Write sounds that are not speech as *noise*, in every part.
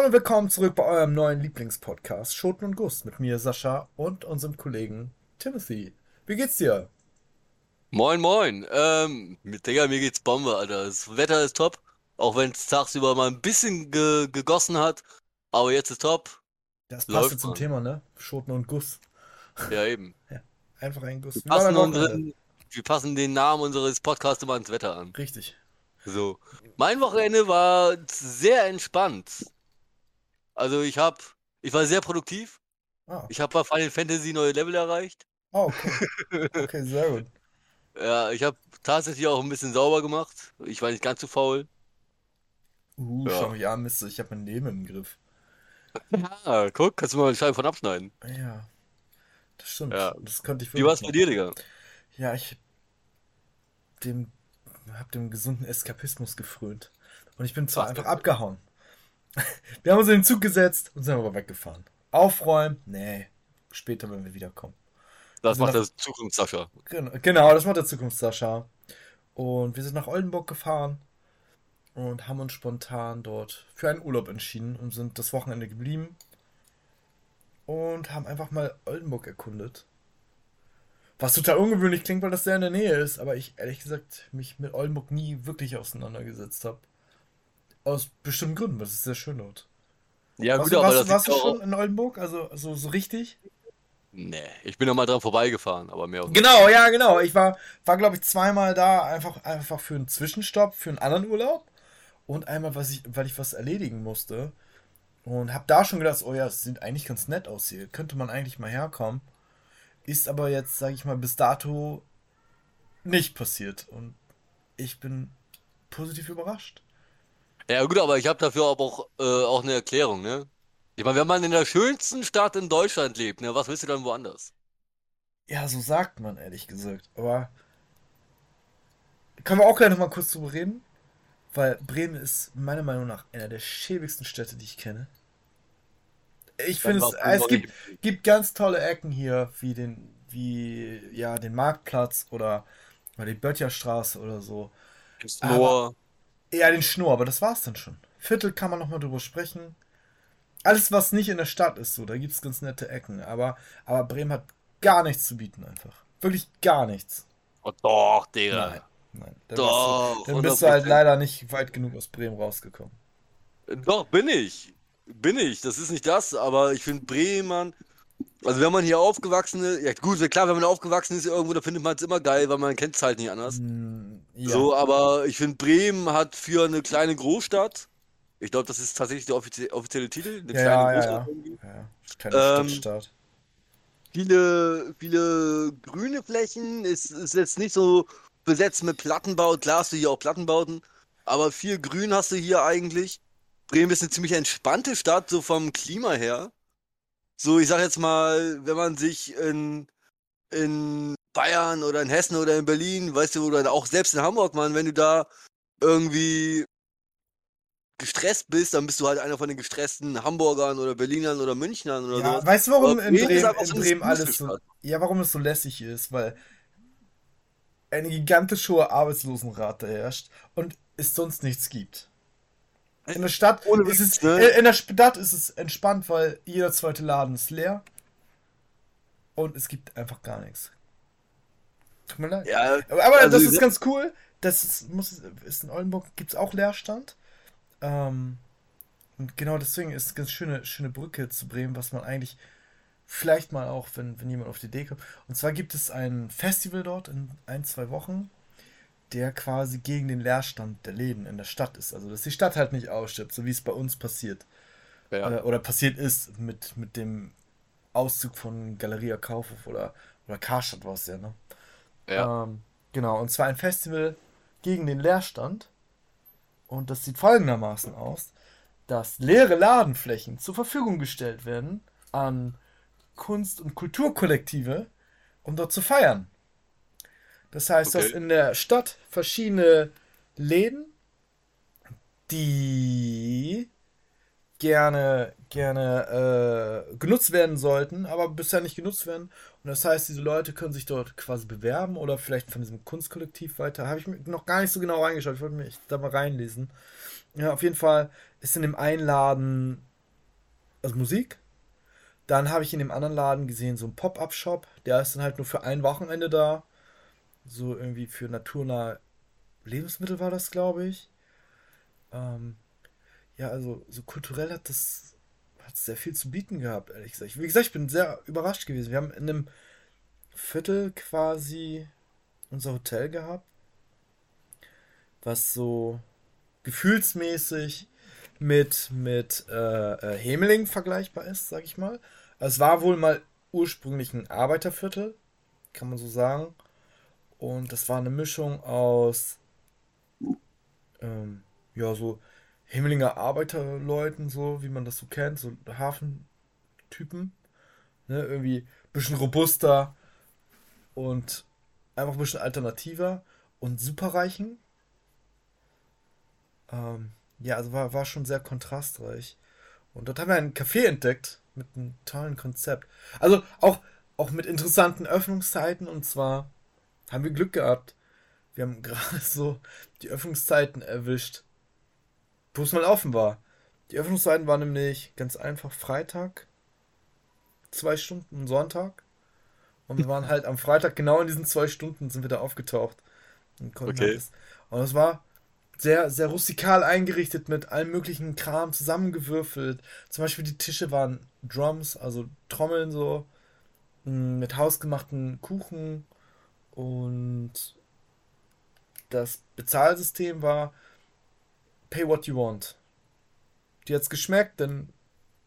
Moin und willkommen zurück bei eurem neuen Lieblingspodcast Schoten und Guss mit mir, Sascha und unserem Kollegen Timothy. Wie geht's dir? Moin, moin. Ähm, mit Digga, mir geht's Bombe, Alter. Das Wetter ist top, auch wenn es tagsüber mal ein bisschen ge gegossen hat, aber jetzt ist top. Das passt jetzt zum Thema, ne? Schoten und Guss. Ja, eben. *laughs* Ja, einfach ein Guss. Wir passen, unseren, wir passen den Namen unseres Podcasts immer ans Wetter an. Richtig. So. Mein Wochenende war sehr entspannt. Also ich habe, ich war sehr produktiv. Ah. Ich habe bei Final Fantasy neue Level erreicht. Oh, okay. Okay, sehr gut. *laughs* Ja, ich habe tatsächlich auch ein bisschen sauber gemacht. Ich war nicht ganz so faul. Uh, Ja. schau mich an, Mist, ich habe mein Leben im Griff. *laughs* Ah, guck, kannst du mal eine Scheibe von abschneiden. Ja, das stimmt. Ja. Das könnte ich Wie war's bei dir, Digga? Ja, ich dem, hab dem gesunden Eskapismus gefrönt. Und ich bin zwar Ach, einfach abgehauen. *laughs* Wir haben uns in den Zug gesetzt und sind aber weggefahren. Aufräumen? Nee. Später, wenn wir wiederkommen. Das macht nach- das Zukunft, Sascha. Genau, genau, das macht der Zukunft, Sascha. Und wir sind nach Oldenburg gefahren und haben uns spontan dort für einen Urlaub entschieden und sind das Wochenende geblieben und haben einfach mal Oldenburg erkundet. Was total ungewöhnlich klingt, weil das sehr in der Nähe ist, aber ich ehrlich gesagt mich mit Oldenburg nie wirklich auseinandergesetzt habe. Aus bestimmten Gründen, weil es ist sehr schön dort. Ja, warst gut, du, aber warst, das warst du schon in Oldenburg? Also so, so richtig? Nee, ich bin noch mal dran vorbeigefahren, aber mehr auch nicht. Genau, ja, genau. Ich war, war glaube ich, zweimal da, einfach, einfach für einen Zwischenstopp, für einen anderen Urlaub. Und einmal, was ich, weil ich was erledigen musste. Und hab da schon gedacht, oh ja, es sieht eigentlich ganz nett aus hier. Könnte man eigentlich mal herkommen. Ist aber jetzt, sage ich mal, bis dato nicht passiert. Und ich bin positiv überrascht. Ja, gut, aber ich habe dafür aber auch, äh, auch eine Erklärung, ne? Ich meine, wenn man in der schönsten Stadt in Deutschland lebt, ne, was willst du dann woanders? Ja, so sagt man, ehrlich gesagt. Aber können wir auch gleich noch mal kurz drüber reden? Weil Bremen ist meiner Meinung nach einer der schäbigsten Städte, die ich kenne. Ich finde es, Bremen es gibt, gibt ganz tolle Ecken hier, wie den, wie, ja, den Marktplatz oder, oder die Böttcherstraße oder so. Snor. Ja, den Schnur, aber das war's dann schon. Viertel kann man noch mal drüber sprechen. Alles, was nicht in der Stadt ist, so, da gibt's ganz nette Ecken. Aber, aber Bremen hat gar nichts zu bieten einfach. Wirklich gar nichts. Oh, doch, Digga. Nein, nein. Dann Doch, bist du, dann bist du halt 100%. leider nicht weit genug aus Bremen rausgekommen. Doch, bin ich. Bin ich. Das ist nicht das, aber ich finde Bremen, also wenn man hier aufgewachsen ist, ja gut, klar, wenn man aufgewachsen ist irgendwo, da findet man es immer geil, weil man kennt es halt nicht anders. Hm, ja. So, aber ich finde Bremen hat für eine kleine Großstadt, ich glaube, das ist tatsächlich der offizie offizielle Titel, eine ja, kleine ja, Großstadt ja. irgendwie. ja. Keine Ähm, Stadtstaat. Viele, viele grüne Flächen, ist, ist jetzt nicht so besetzt mit Plattenbau, klar hast du hier auch Plattenbauten, aber viel Grün hast du hier eigentlich. Bremen ist eine ziemlich entspannte Stadt, so vom Klima her. So, ich sag jetzt mal, wenn man sich in, in Bayern oder in Hessen oder in Berlin, weißt du, oder auch selbst in Hamburg, Mann, wenn du da irgendwie gestresst bist, dann bist du halt einer von den gestressten Hamburgern oder Berlinern oder Münchnern oder Ja, so. weißt du, warum Aber in Bremen in Bremen alles so, ja, warum es so lässig ist? Weil eine gigantisch hohe Arbeitslosenrate herrscht und es sonst nichts gibt. In der Stadt Ohne ist es, ne? äh, in der Stadt ist es entspannt, weil jeder zweite Laden ist leer und es gibt einfach gar nichts. Tut mir leid. Ja, Aber, aber also das ist ganz cool. Das ist, muss, ist in Oldenburg gibt es auch Leerstand. Ähm, und genau deswegen ist es eine ganz schöne, schöne Brücke zu Bremen, was man eigentlich vielleicht mal auch, wenn, wenn jemand auf die Idee kommt. Und zwar gibt es ein Festival dort in ein, zwei Wochen, der quasi gegen den Leerstand der Läden in der Stadt ist. Also, dass die Stadt halt nicht ausstirbt, so wie es bei uns passiert. ja. Äh, oder passiert ist mit, mit dem Auszug von Galeria Kaufhof oder, oder Karstadt war es ja, ne? ja. Ähm, genau, und zwar ein Festival gegen den Leerstand. Und das sieht folgendermaßen aus, dass leere Ladenflächen zur Verfügung gestellt werden an Kunst- und Kulturkollektive, um dort zu feiern. Das heißt, Okay. hast in der Stadt verschiedene Läden, die gerne, gerne äh, genutzt werden sollten, aber bisher nicht genutzt werden. Und das heißt, diese Leute können sich dort quasi bewerben oder vielleicht von diesem Kunstkollektiv weiter. Habe ich mir noch gar nicht so genau reingeschaut. Ich wollte mich da mal reinlesen. Ja, auf jeden Fall ist in dem einen Laden also Musik. Dann habe ich in dem anderen Laden gesehen, so ein Pop-Up-Shop. Der ist dann halt nur für ein Wochenende da. So irgendwie für naturnahe Lebensmittel war das, glaube ich. Ähm, ja, also so kulturell hat das hat sehr viel zu bieten gehabt, ehrlich gesagt. Wie gesagt, ich bin sehr überrascht gewesen. Wir haben in einem Viertel quasi unser Hotel gehabt, was so gefühlsmäßig mit, mit äh, äh, Hemeling vergleichbar ist, sag ich mal. Also es war wohl mal ursprünglich ein Arbeiterviertel, kann man so sagen. Und das war eine Mischung aus, ähm, ja, so Hemelinger Arbeiterleuten, so wie man das so kennt, so Hafentypen. Ne, irgendwie ein bisschen robuster und einfach ein bisschen alternativer und superreichen. Ähm, ja, also war, war schon sehr kontrastreich. Und dort haben wir einen Café entdeckt mit einem tollen Konzept. Also auch, auch mit interessanten Öffnungszeiten und zwar haben wir Glück gehabt. Wir haben *laughs* gerade so die Öffnungszeiten erwischt, wo es mal offen war. Die Öffnungszeiten waren nämlich ganz einfach Freitag, zwei Stunden, Sonntag. Und wir waren halt am Freitag genau in diesen zwei Stunden sind wir da aufgetaucht. Und konnten okay. das, und es war sehr, sehr rustikal eingerichtet mit allem möglichen Kram zusammengewürfelt. Zum Beispiel die Tische waren Drums, also Trommeln so, mm, mit hausgemachten Kuchen und das Bezahlsystem war Pay what you want. Dir hat's geschmeckt, dann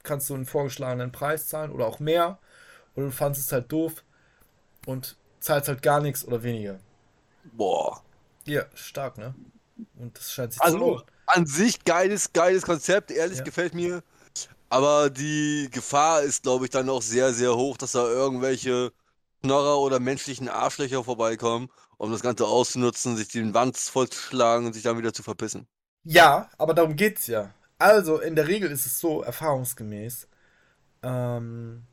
kannst du einen vorgeschlagenen Preis zahlen oder auch mehr. Oder du fandest es halt doof und zahlst halt gar nichts oder weniger. Boah. Ja, stark, ne? Und das scheint sich also, zu lohnen. An sich geiles, geiles Konzept, ehrlich ja. gefällt mir. Aber die Gefahr ist, glaube ich, dann auch sehr, sehr hoch, dass da irgendwelche Knorrer oder menschlichen Arschlöcher vorbeikommen, um das Ganze auszunutzen, sich den Wanz vollzuschlagen und sich dann wieder zu verpissen. Ja, aber darum geht's ja. Also, in der Regel ist es so, erfahrungsgemäß, ähm,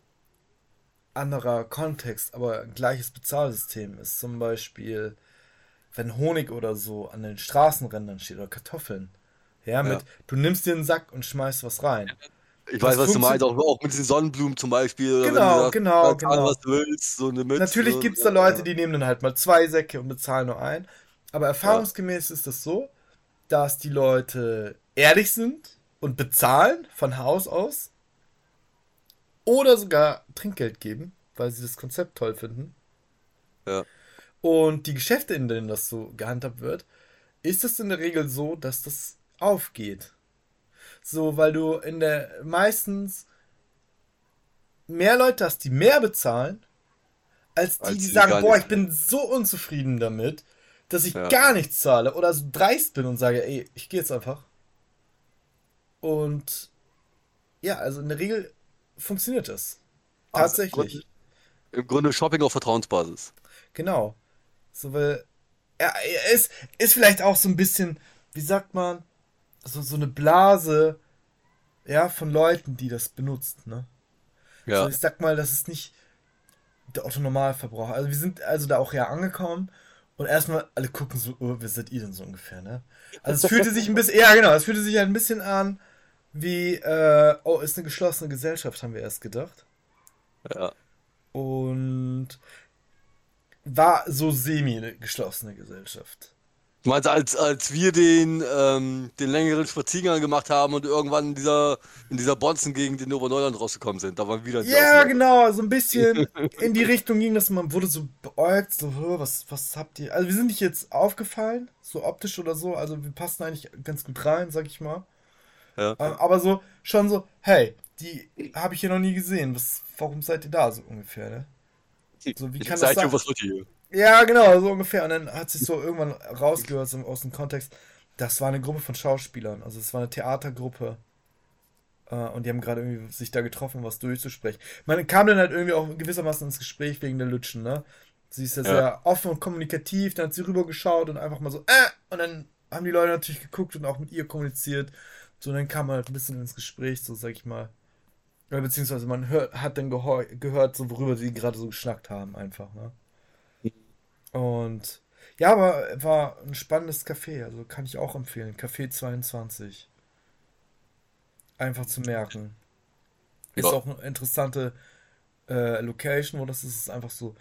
anderer Kontext, aber gleiches Bezahlsystem ist zum Beispiel wenn Honig oder so an den Straßenrändern steht oder Kartoffeln. Ja, mit, ja. du nimmst dir einen Sack und schmeißt was rein. Ich weiß, was du meinst, auch, auch mit diesen Sonnenblumen zum Beispiel. Genau, sagst, genau, genau. Was du willst, so eine Mütze, Natürlich gibt es da Leute, die nehmen dann halt mal zwei Säcke und bezahlen nur ein. Aber erfahrungsgemäß ja. ist das so, dass die Leute ehrlich sind und bezahlen von Haus aus oder sogar Trinkgeld geben, weil sie das Konzept toll finden. Ja. Und die Geschäfte, in denen das so gehandhabt wird, ist es in der Regel so, dass das aufgeht. So, weil du in der meistens mehr Leute hast, die mehr bezahlen, als die, als die, die sagen, boah, ich bin so unzufrieden damit, dass ich ja. gar nichts zahle oder so dreist bin und sage, ey, ich gehe jetzt einfach. Und ja, also in der Regel funktioniert das. Also Tatsächlich. Also Im Grunde Shopping auf Vertrauensbasis. Genau. So, weil er, er ist, ist vielleicht auch so ein bisschen, wie sagt man, so, so eine Blase, ja, von Leuten, die das benutzt, ne? Ja. Also ich sag mal, das ist nicht der Otto-Normalverbraucher. Also wir sind also da auch ja angekommen und erstmal alle gucken so, oh, wer seid ihr denn so ungefähr, ne? Also es fühlte sich ein bisschen, ja genau, es fühlte sich ein bisschen an wie, äh, oh, ist eine geschlossene Gesellschaft, haben wir erst gedacht. Ja. Und war so semi-geschlossene Gesellschaft. Du meinst, als, als wir den, ähm, den längeren Spaziergang gemacht haben und irgendwann in dieser, in dieser Bonzen-Gegend in Oberneuland rausgekommen sind, da waren wieder die Ja, genau, so ein bisschen *laughs* in die Richtung ging das, man wurde so beäugt, so, was, was habt ihr, also wir sind nicht jetzt aufgefallen, so optisch oder so, also wir passen eigentlich ganz gut rein, sag ich mal. Ja. Ähm, aber so, schon so, hey, die habe ich hier noch nie gesehen, was, warum seid ihr da so ungefähr, ne? So, wie kann das sein? Was hier? Ja, genau, so ungefähr. Und dann hat sich so irgendwann rausgehört aus dem Kontext, das war eine Gruppe von Schauspielern. Also es war eine Theatergruppe. Äh, und die haben gerade irgendwie sich da getroffen, was durchzusprechen. Man kam dann halt irgendwie auch gewissermaßen ins Gespräch wegen der Lütschen, ne? Sie ist ja, ja. sehr offen und kommunikativ, dann hat sie rübergeschaut und einfach mal so, äh, und dann haben die Leute natürlich geguckt und auch mit ihr kommuniziert. So, und dann kam man halt ein bisschen ins Gespräch, so sag ich mal. Oder beziehungsweise man hört, hat dann gehört, so worüber sie gerade so geschnackt haben, einfach, ne? Und ja, aber war ein spannendes Café, also kann ich auch empfehlen. Café 22. einfach zu merken. Ist Ja. auch eine interessante äh, Location, wo das ist, ist einfach so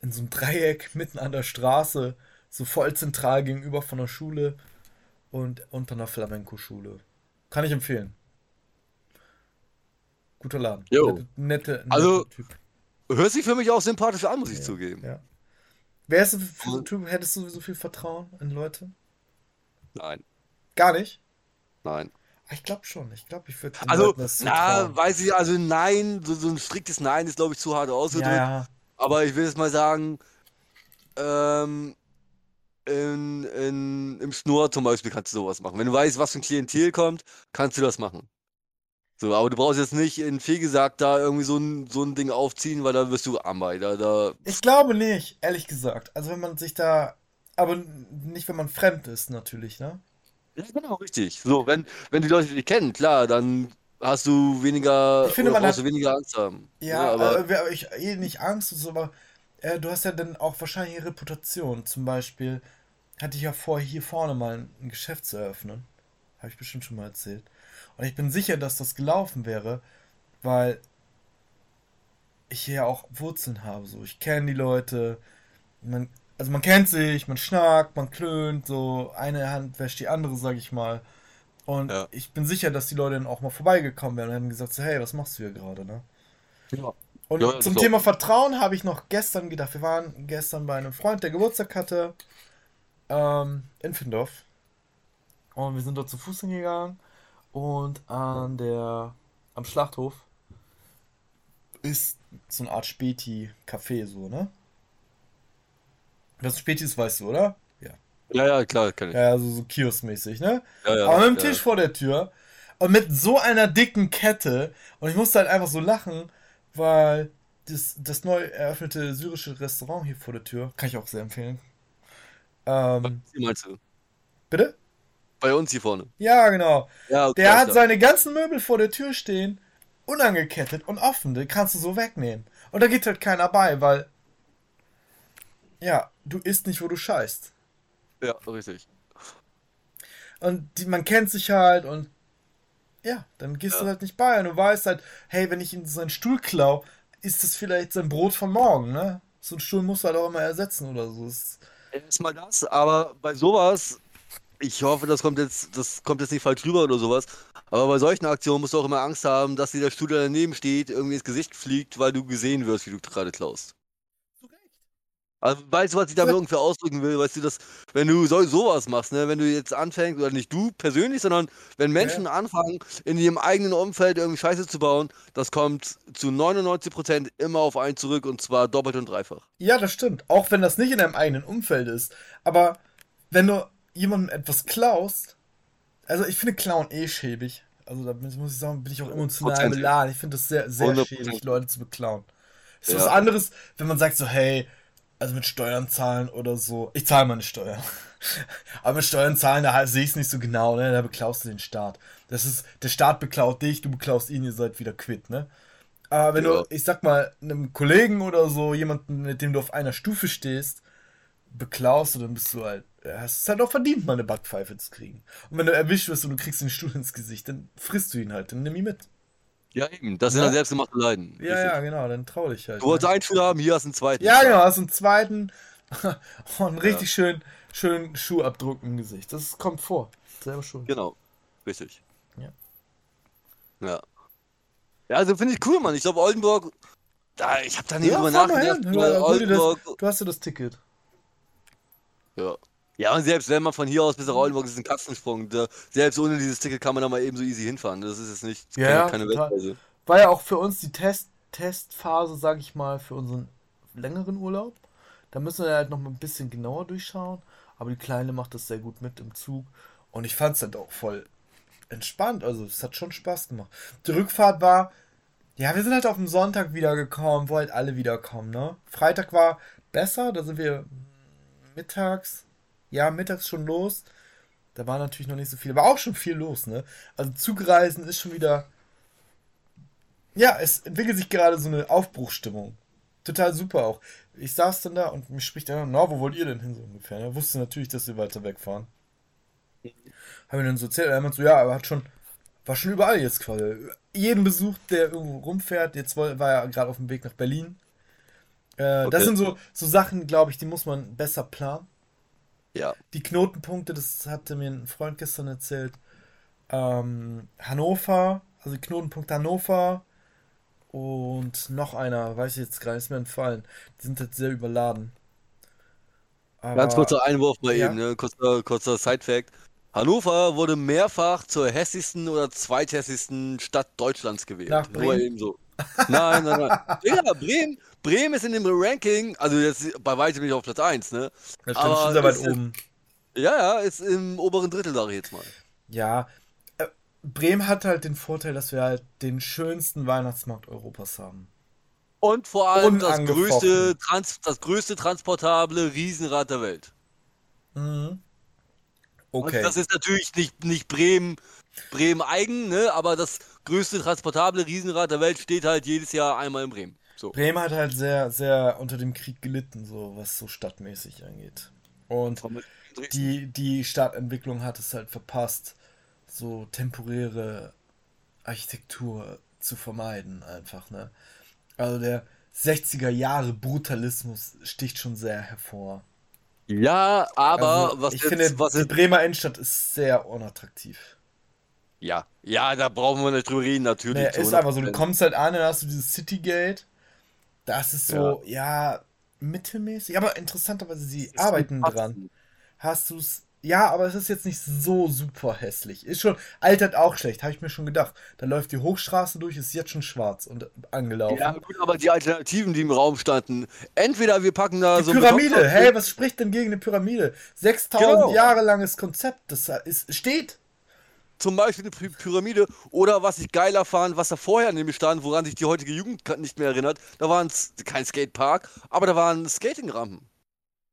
in so einem Dreieck mitten an der Straße, so voll zentral gegenüber von der Schule und unter einer Flamenco-Schule. Kann ich empfehlen. Guter Laden. Jo. Nette, nette, nette Also- Typ. Hört sich für mich auch sympathisch an, muss ich Ja, zugeben. Ja. Wärst du für so einen Typ, hättest du so viel Vertrauen in Leute? Nein, Gar nicht? nein. Ah, Ich glaube schon. Ich glaube, ich würde Also, na, weiß ich, also nein, so, so ein striktes Nein ist, glaube ich, zu hart ausgedrückt. Ja. Aber ich will jetzt mal sagen, ähm, in, in, im Schnur zum Beispiel kannst du sowas machen. Wenn du weißt, was für ein Klientel kommt, kannst du das machen. So, aber du brauchst jetzt nicht in Fehlgesagt da irgendwie so ein, so ein Ding aufziehen, weil da wirst du Amei. Da, da, Ich glaube nicht, ehrlich gesagt. Also wenn man sich da, aber nicht, wenn man fremd ist, natürlich, ne? ja, genau, richtig. So, wenn, wenn die Leute dich kennen, klar, dann hast du weniger, Ich finde, man hat- weniger Angst haben. Ja, aber aber äh, ich eh nicht Angst und so, aber äh, du hast ja dann auch wahrscheinlich eine Reputation. Zum Beispiel hatte ich ja vor, hier vorne mal ein, ein Geschäft zu eröffnen. Habe ich bestimmt schon mal erzählt. Und ich bin sicher, dass das gelaufen wäre, weil ich hier ja auch Wurzeln habe. So, ich kenne die Leute. Man, also man kennt sich, man schnackt, man klönt, so eine Hand wäscht die andere, sag ich mal. Und Ja. ich bin sicher, dass die Leute dann auch mal vorbeigekommen wären und hätten gesagt, so, hey, was machst du hier gerade, ne? ja. Und Ja, zum auch. Thema Vertrauen habe ich noch gestern gedacht. Wir waren gestern bei einem Freund, der Geburtstag hatte, ähm, in Findorf. Und wir sind dort zu Fuß hingegangen. Und an der, am Schlachthof ist so eine Art Späti-Café, so, ne? Was Späti ist, weißt du, oder? Ja. Ja, ja, klar, kann ich. Ja, also so kioskmäßig, ne? Ja, ja, Aber mit dem ja. Tisch vor der Tür und mit so einer dicken Kette. Und ich musste halt einfach so lachen, weil das, das neu eröffnete syrische Restaurant hier vor der Tür, kann ich auch sehr empfehlen. Ähm, Wie meinst du? bitte? Bei uns hier vorne. Ja, genau. Ja, okay, Der hat seine ganzen Möbel vor der Tür stehen, unangekettet und offen. Die kannst du so wegnehmen. Und da geht halt keiner bei, weil. Ja, du isst nicht, wo du scheißt. Ja, richtig. Und die, man kennt sich halt und ja, dann gehst Ja. du halt nicht bei und du weißt halt, hey, wenn ich in seinen Stuhl klau, ist das vielleicht sein Brot von morgen, ne? So einen Stuhl musst du halt auch immer ersetzen oder so. Erstmal das, aber bei sowas, ich hoffe, das kommt jetzt, das kommt jetzt nicht falsch rüber oder sowas, aber bei solchen Aktionen musst du auch immer Angst haben, dass dir der Stuhl, der daneben steht, irgendwie ins Gesicht fliegt, weil du gesehen wirst, wie du gerade klaust. Also, weißt du, was ich damit Ja. ungefähr ausdrücken will? Weißt du, dass, wenn du so, sowas machst, ne, wenn du jetzt anfängst, oder nicht du persönlich, sondern wenn Menschen anfangen, in ihrem eigenen Umfeld irgendwie Scheiße zu bauen, das kommt zu 99% immer auf einen zurück und zwar doppelt und dreifach. Ja, das stimmt. Auch wenn das nicht in deinem eigenen Umfeld ist. Aber wenn du jemandem etwas klaust, also ich finde Klauen eh schäbig. Also da muss ich sagen, bin ich auch emotional beladen. Ich finde das sehr, sehr 100%. schäbig, Leute zu beklauen. Ist Ja. was anderes, wenn man sagt so, hey, also mit Steuern zahlen oder so. Ich zahle meine Steuern. *laughs* Aber mit Steuern zahlen, da sehe ich es nicht so genau, ne? Da beklaust du den Staat. Das ist, der Staat beklaut dich, du beklaust ihn, ihr seid wieder quitt, ne? Aber wenn Ja. du, ich sag mal, einem Kollegen oder so, jemanden, mit dem du auf einer Stufe stehst, beklaust, dann bist du halt, hast es halt auch verdient, mal eine Backpfeife zu kriegen. Und wenn du erwischt wirst und du kriegst den Stuhl ins Gesicht, dann frisst du ihn halt, dann nimm ihn mit. Ja, eben. Das sind Ja. dann selbstgemachte Leiden. Ja, ja, genau, dann trau dich halt. Du wolltest ne? einen Schuh haben, hier hast du einen zweiten. Ja, genau, hast einen zweiten *laughs* und einen richtig schön, schön Schuhabdruck im Gesicht. Das kommt vor. Selber schon. Genau. Richtig. Ja. Ja. Ja, also finde ich cool, Mann. Ich glaube, Oldenburg, da, ich habe da nie Ja, drüber nachgedacht. das- Oldenburg, Du hast ja das Ticket. ja. Ja, und selbst wenn man von hier aus bis nach Oldenburg ist, ist ein Katzensprung. Da, selbst ohne dieses Ticket kann man da mal eben so easy hinfahren. Das ist jetzt nicht Ja, keine, ja, keine. Weltreise. War ja auch für uns die Test Testphase, sag ich mal, für unseren längeren Urlaub. Da müssen wir halt noch mal ein bisschen genauer durchschauen. Aber die Kleine macht das sehr gut mit im Zug. Und ich fand es halt auch voll entspannt. Also es hat schon Spaß gemacht. Die Rückfahrt war, ja, wir sind halt auf dem Sonntag wiedergekommen, wo halt alle wiederkommen, ne? Freitag war besser, da sind wir mittags, ja, mittags schon los. Da war natürlich noch nicht so viel, aber auch schon viel los, ne? Also Zugreisen ist schon wieder. Ja, es entwickelt sich gerade so eine Aufbruchsstimmung. Total super auch. Ich saß dann da und mich spricht einer, na, wo wollt ihr denn hin so ungefähr? Er wusste natürlich, dass wir weiter wegfahren. Haben wir dann so erzählt, er meinte so, ja, er hat schon war schon überall jetzt quasi. Jeden Besuch, der irgendwo rumfährt, jetzt war war er gerade auf dem Weg nach Berlin. Äh, Das Okay. sind so, so Sachen, glaube ich, die muss man besser planen. Ja. Die Knotenpunkte, das hatte mir ein Freund gestern erzählt. Ähm, Hannover, also Knotenpunkt Hannover und noch einer, weiß ich jetzt gar nicht, ist mir entfallen. Die sind halt sehr überladen. Aber Ganz kurzer Einwurf mal Ja. eben, ne? kurzer, kurzer Side-Fact. Hannover wurde mehrfach zur hässlichsten oder zweithässlichsten Stadt Deutschlands gewählt. Nach Nur Bremen? eben so. Nein, nein, nein. *laughs* Ja, Bremen, Bremen ist in dem Ranking, also jetzt bei weitem nicht auf Platz 1, ne? da stand aber schon sehr weit oben. Ja, ja, ist im oberen Drittel, sage ich jetzt mal. Ja, äh, Bremen hat halt den Vorteil, dass wir halt den schönsten Weihnachtsmarkt Europas haben. Und vor allem das größte, Trans das größte transportable Riesenrad der Welt. Mhm. Und Okay. das ist natürlich nicht, nicht Bremen, Bremen eigen, ne? aber das größte transportable Riesenrad der Welt steht halt jedes Jahr einmal in Bremen. So. Bremen hat halt sehr, sehr unter dem Krieg gelitten, so was so stadtmäßig angeht. Und die, die Stadtentwicklung hat es halt verpasst, so temporäre Architektur zu vermeiden, einfach, ne? Also der 60er Jahre Brutalismus sticht schon sehr hervor. Ja, aber also, was ich jetzt, finde, was die jetzt, Bremer Innenstadt ist sehr unattraktiv. ja, ja, da brauchen wir nicht drüber reden, natürlich. Nee, zu ist einfach so, du 100%. kommst halt an, dann hast du dieses Citygate. Das ist so, ja, mittelmäßig, aber interessanterweise, sie Das ist arbeiten dran. Hast du's? Ja, aber es ist jetzt nicht so super hässlich. Ist schon, altert auch schlecht, habe ich mir schon gedacht. Da läuft die Hochstraße durch, ist jetzt schon schwarz und angelaufen. Ja, gut, aber die Alternativen, die im Raum standen, entweder wir packen da die so Pyramide, hey, was spricht denn gegen eine Pyramide? 6000 Genau. Jahre langes Konzept, das ist, steht. Zum Beispiel eine Py- Pyramide oder was ich geiler fand, was da vorher nämlich stand, woran sich die heutige Jugend nicht mehr erinnert, da war ein, kein Skatepark, aber da waren Skatingrampen.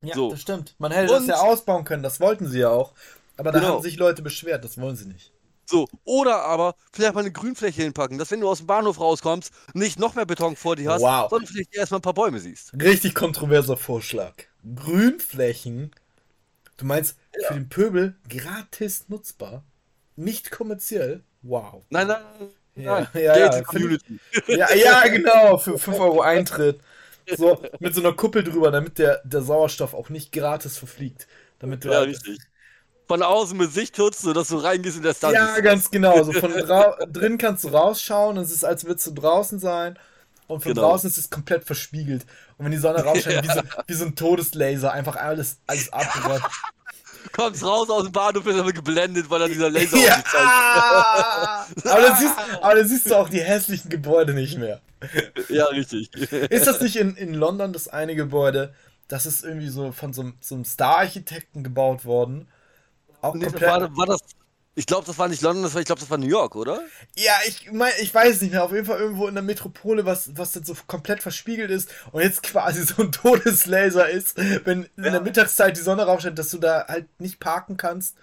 Ja, So. das stimmt. Man hätte das Und- ja ausbauen können, das wollten sie ja auch. Aber da Genau. haben sich Leute beschwert, das wollen sie nicht. So, oder aber vielleicht mal eine Grünfläche hinpacken, dass wenn du aus dem Bahnhof rauskommst, nicht noch mehr Beton vor dir hast, Wow. sondern vielleicht erstmal ein paar Bäume siehst. Richtig kontroverser Vorschlag. Grünflächen, du meinst für den Pöbel gratis nutzbar, nicht kommerziell? Wow. Nein, nein, Ja, nein. ja, ja, Community. *laughs* Ja, ja, genau, für 5 Euro Eintritt. So, mit so einer Kuppel drüber, damit der, der Sauerstoff auch nicht gratis verfliegt. Damit du Ja, halt- richtig. Von außen mit Sichtschutz, sodass du reingehst in der Stand. Ja, ganz genau. So von *laughs* drin kannst du rausschauen und es ist, als würdest du draußen sein. Und von Genau. draußen ist es komplett verspiegelt. Und wenn die Sonne rausscheint, wie, so, *laughs* wie so ein Todeslaser, einfach alles, alles abbrennt. Kommst raus aus dem Bahnhof, bist aber geblendet, weil da dieser Laser ja! auf dich zeigt. *laughs* aber, dann siehst, aber dann siehst du auch die hässlichen Gebäude nicht mehr. Ja, richtig. *laughs* Ist das nicht in, in London das eine Gebäude, das ist irgendwie so von so, einem- so einem Star-Architekten gebaut worden? Auch Nee, komplett. war, war das. Ich glaube, das war nicht London, das war, ich glaube, das war New York, oder? Ja, ich mein, ich weiß nicht mehr. Auf jeden Fall irgendwo in der Metropole, was, was dann so komplett verspiegelt ist und jetzt quasi so ein Todeslaser ist, wenn in der Mittagszeit die Sonne raufscheint, dass du da halt nicht parken kannst.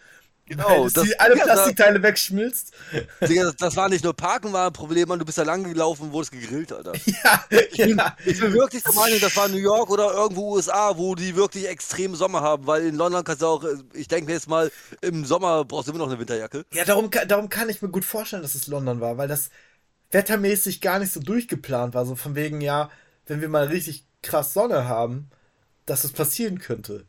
Genau, weil das das- die, alle ja, Plastikteile wegschmilzt. *laughs* Digga, das, das war nicht nur Parken war ein Problem, Mann, du bist da lang gelaufen und wurdest gegrillt, Alter. *laughs* Ja, ja. Ich bin wirklich der Meinung, das war New York oder irgendwo USA, wo die wirklich extrem Sommer haben, weil in London kannst du auch, ich denke jetzt mal, im Sommer brauchst du immer noch eine Winterjacke. Ja, darum, darum kann ich mir gut vorstellen, dass es London war, weil das wettermäßig gar nicht so durchgeplant war. So von wegen, ja, wenn wir mal richtig krass Sonne haben, dass es passieren könnte.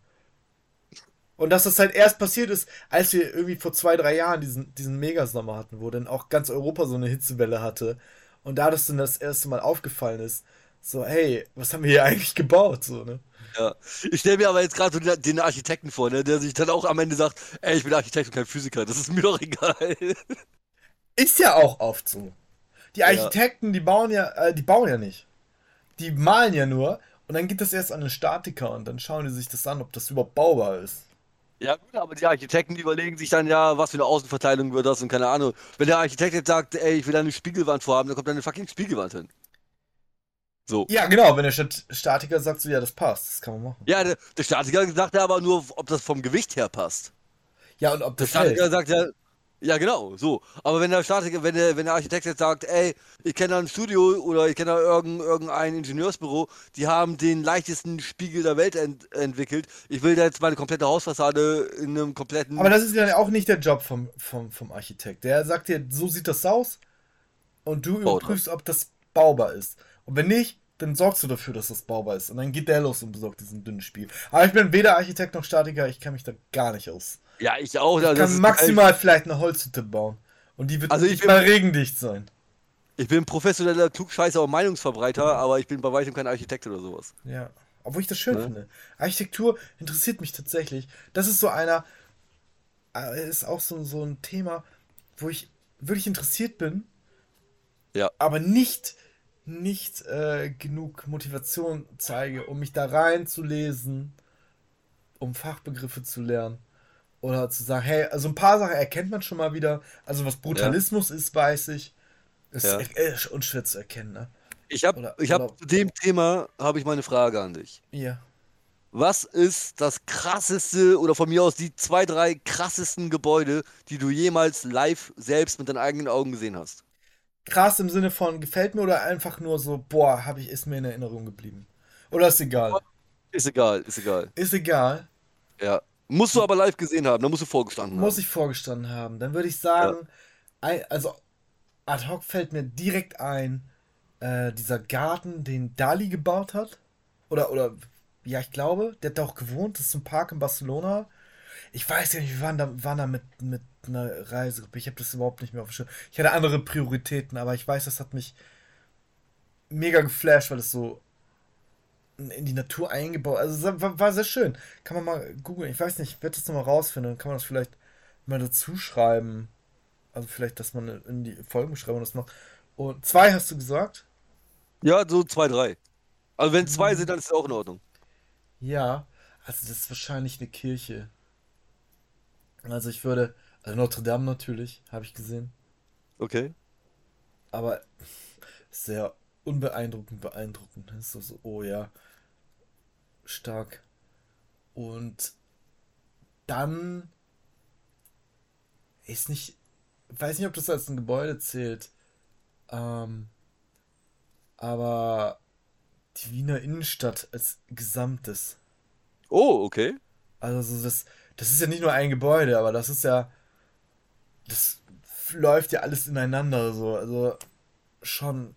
Und dass das halt erst passiert ist, als wir irgendwie vor zwei, drei Jahren diesen, diesen Megasommer hatten, wo dann auch ganz Europa so eine Hitzewelle hatte. Und da das dann das erste Mal aufgefallen ist, so, hey, was haben wir hier eigentlich gebaut? So, ne? Ja. Ich stelle mir aber jetzt gerade so den- Architekten vor, ne, der sich dann auch am Ende sagt, ey, ich bin Architekt und kein Physiker, das ist mir doch *laughs* egal. Ist ja auch oft so. Die Architekten, die bauen ja, äh, die bauen ja nicht. Die malen ja nur und dann geht das erst an den Statiker und dann schauen die sich das an, ob das überhaupt baubar ist. Ja, gut, aber die Architekten, die überlegen sich dann ja, was für eine Außenverteilung wird das und keine Ahnung. Wenn der Architekt jetzt sagt, ey, ich will da eine Spiegelwand vorhaben, dann kommt da eine fucking Spiegelwand hin. So. Ja, genau, wenn der Stat Statiker sagt so, ja, das passt, das kann man machen. Ja, der, der Statiker sagt ja aber nur, ob das vom Gewicht her passt. Ja, und ob Der das hält. Statiker sagt ja, Ja, genau, so. Aber wenn der Statiker, wenn der, wenn der Architekt jetzt sagt, ey, ich kenne da ein Studio oder ich kenne da irgendein, irgendein Ingenieursbüro, die haben den leichtesten Spiegel der Welt ent entwickelt. Ich will da jetzt meine komplette Hausfassade in einem kompletten. Aber das ist ja auch nicht der Job vom, vom, vom Architekt. Der sagt dir, so sieht das aus und du überprüfst, ob das baubar ist. Und wenn nicht, dann sorgst du dafür, dass das baubar ist. Und dann geht der los und besorgt diesen dünnen Spiegel. Aber ich bin weder Architekt noch Statiker, ich kann mich da gar nicht aus. ja, ich auch. Ich das kann maximal vielleicht eine Holzhütte bauen. Und die wird Also ich nicht bin- mal regendicht sein. Ich bin professioneller Klugscheißer und Meinungsverbreiter, aber ich bin bei weitem kein Architekt oder sowas. Ja. Obwohl ich das schön Ne? finde. Architektur interessiert mich tatsächlich. Das ist so einer, äh, ist auch so, so ein Thema, wo ich wirklich interessiert bin, Ja. aber nicht, nicht äh, genug Motivation zeige, um mich da reinzulesen, um Fachbegriffe zu lernen. Oder zu sagen, hey, also ein paar Sachen erkennt man schon mal wieder. Also was Brutalismus ist, weiß ich. Ist Ja. äh, unschwer zu erkennen, ne? Ich habe hab zu dem Thema habe ich mal eine Frage an dich. Ja. Was ist das krasseste oder von mir aus die zwei, drei krassesten Gebäude, die du jemals live selbst mit deinen eigenen Augen gesehen hast? Krass im Sinne von gefällt mir oder einfach nur so, boah, habe ich, ist mir in Erinnerung geblieben. Oder ist egal. Ist egal, ist egal. Ist egal. Ja. Musst du aber live gesehen haben, da musst du vorgestanden Muss haben. ich vorgestanden haben. Dann würde ich sagen, ein, also ad hoc fällt mir direkt ein, äh, dieser Garten, den Dali gebaut hat. Oder, oder, ja, ich glaube, der hat da auch gewohnt. Das ist ein Park in Barcelona. Ich weiß ja nicht, wir waren da, waren da mit, mit einer Reisegruppe. Ich habe das überhaupt nicht mehr auf dem Schirm. Ich hatte andere Prioritäten, aber ich weiß, das hat mich mega geflasht, weil es so in die Natur eingebaut. Also war, war sehr schön. Kann man mal googeln. Ich weiß nicht, ich werde das nochmal rausfinden. Dann kann man das vielleicht mal dazu schreiben. Also vielleicht, dass man in die Folgenbeschreibung das macht. Und zwei hast du gesagt? Ja, so zwei, drei. Also wenn Mhm. zwei sind, dann ist es auch in Ordnung. Ja. Also das ist wahrscheinlich eine Kirche. Also ich würde, also Notre Dame natürlich, habe ich gesehen. Okay. Aber sehr unbeeindruckend, beeindruckend. So, so, oh ja, stark. Und dann ist nicht, weiß nicht, ob das als ein Gebäude zählt, ähm, aber die Wiener Innenstadt als Gesamtes. Oh, okay. Also so das, das ist ja nicht nur ein Gebäude, aber das ist ja, das läuft ja alles ineinander so. Also schon,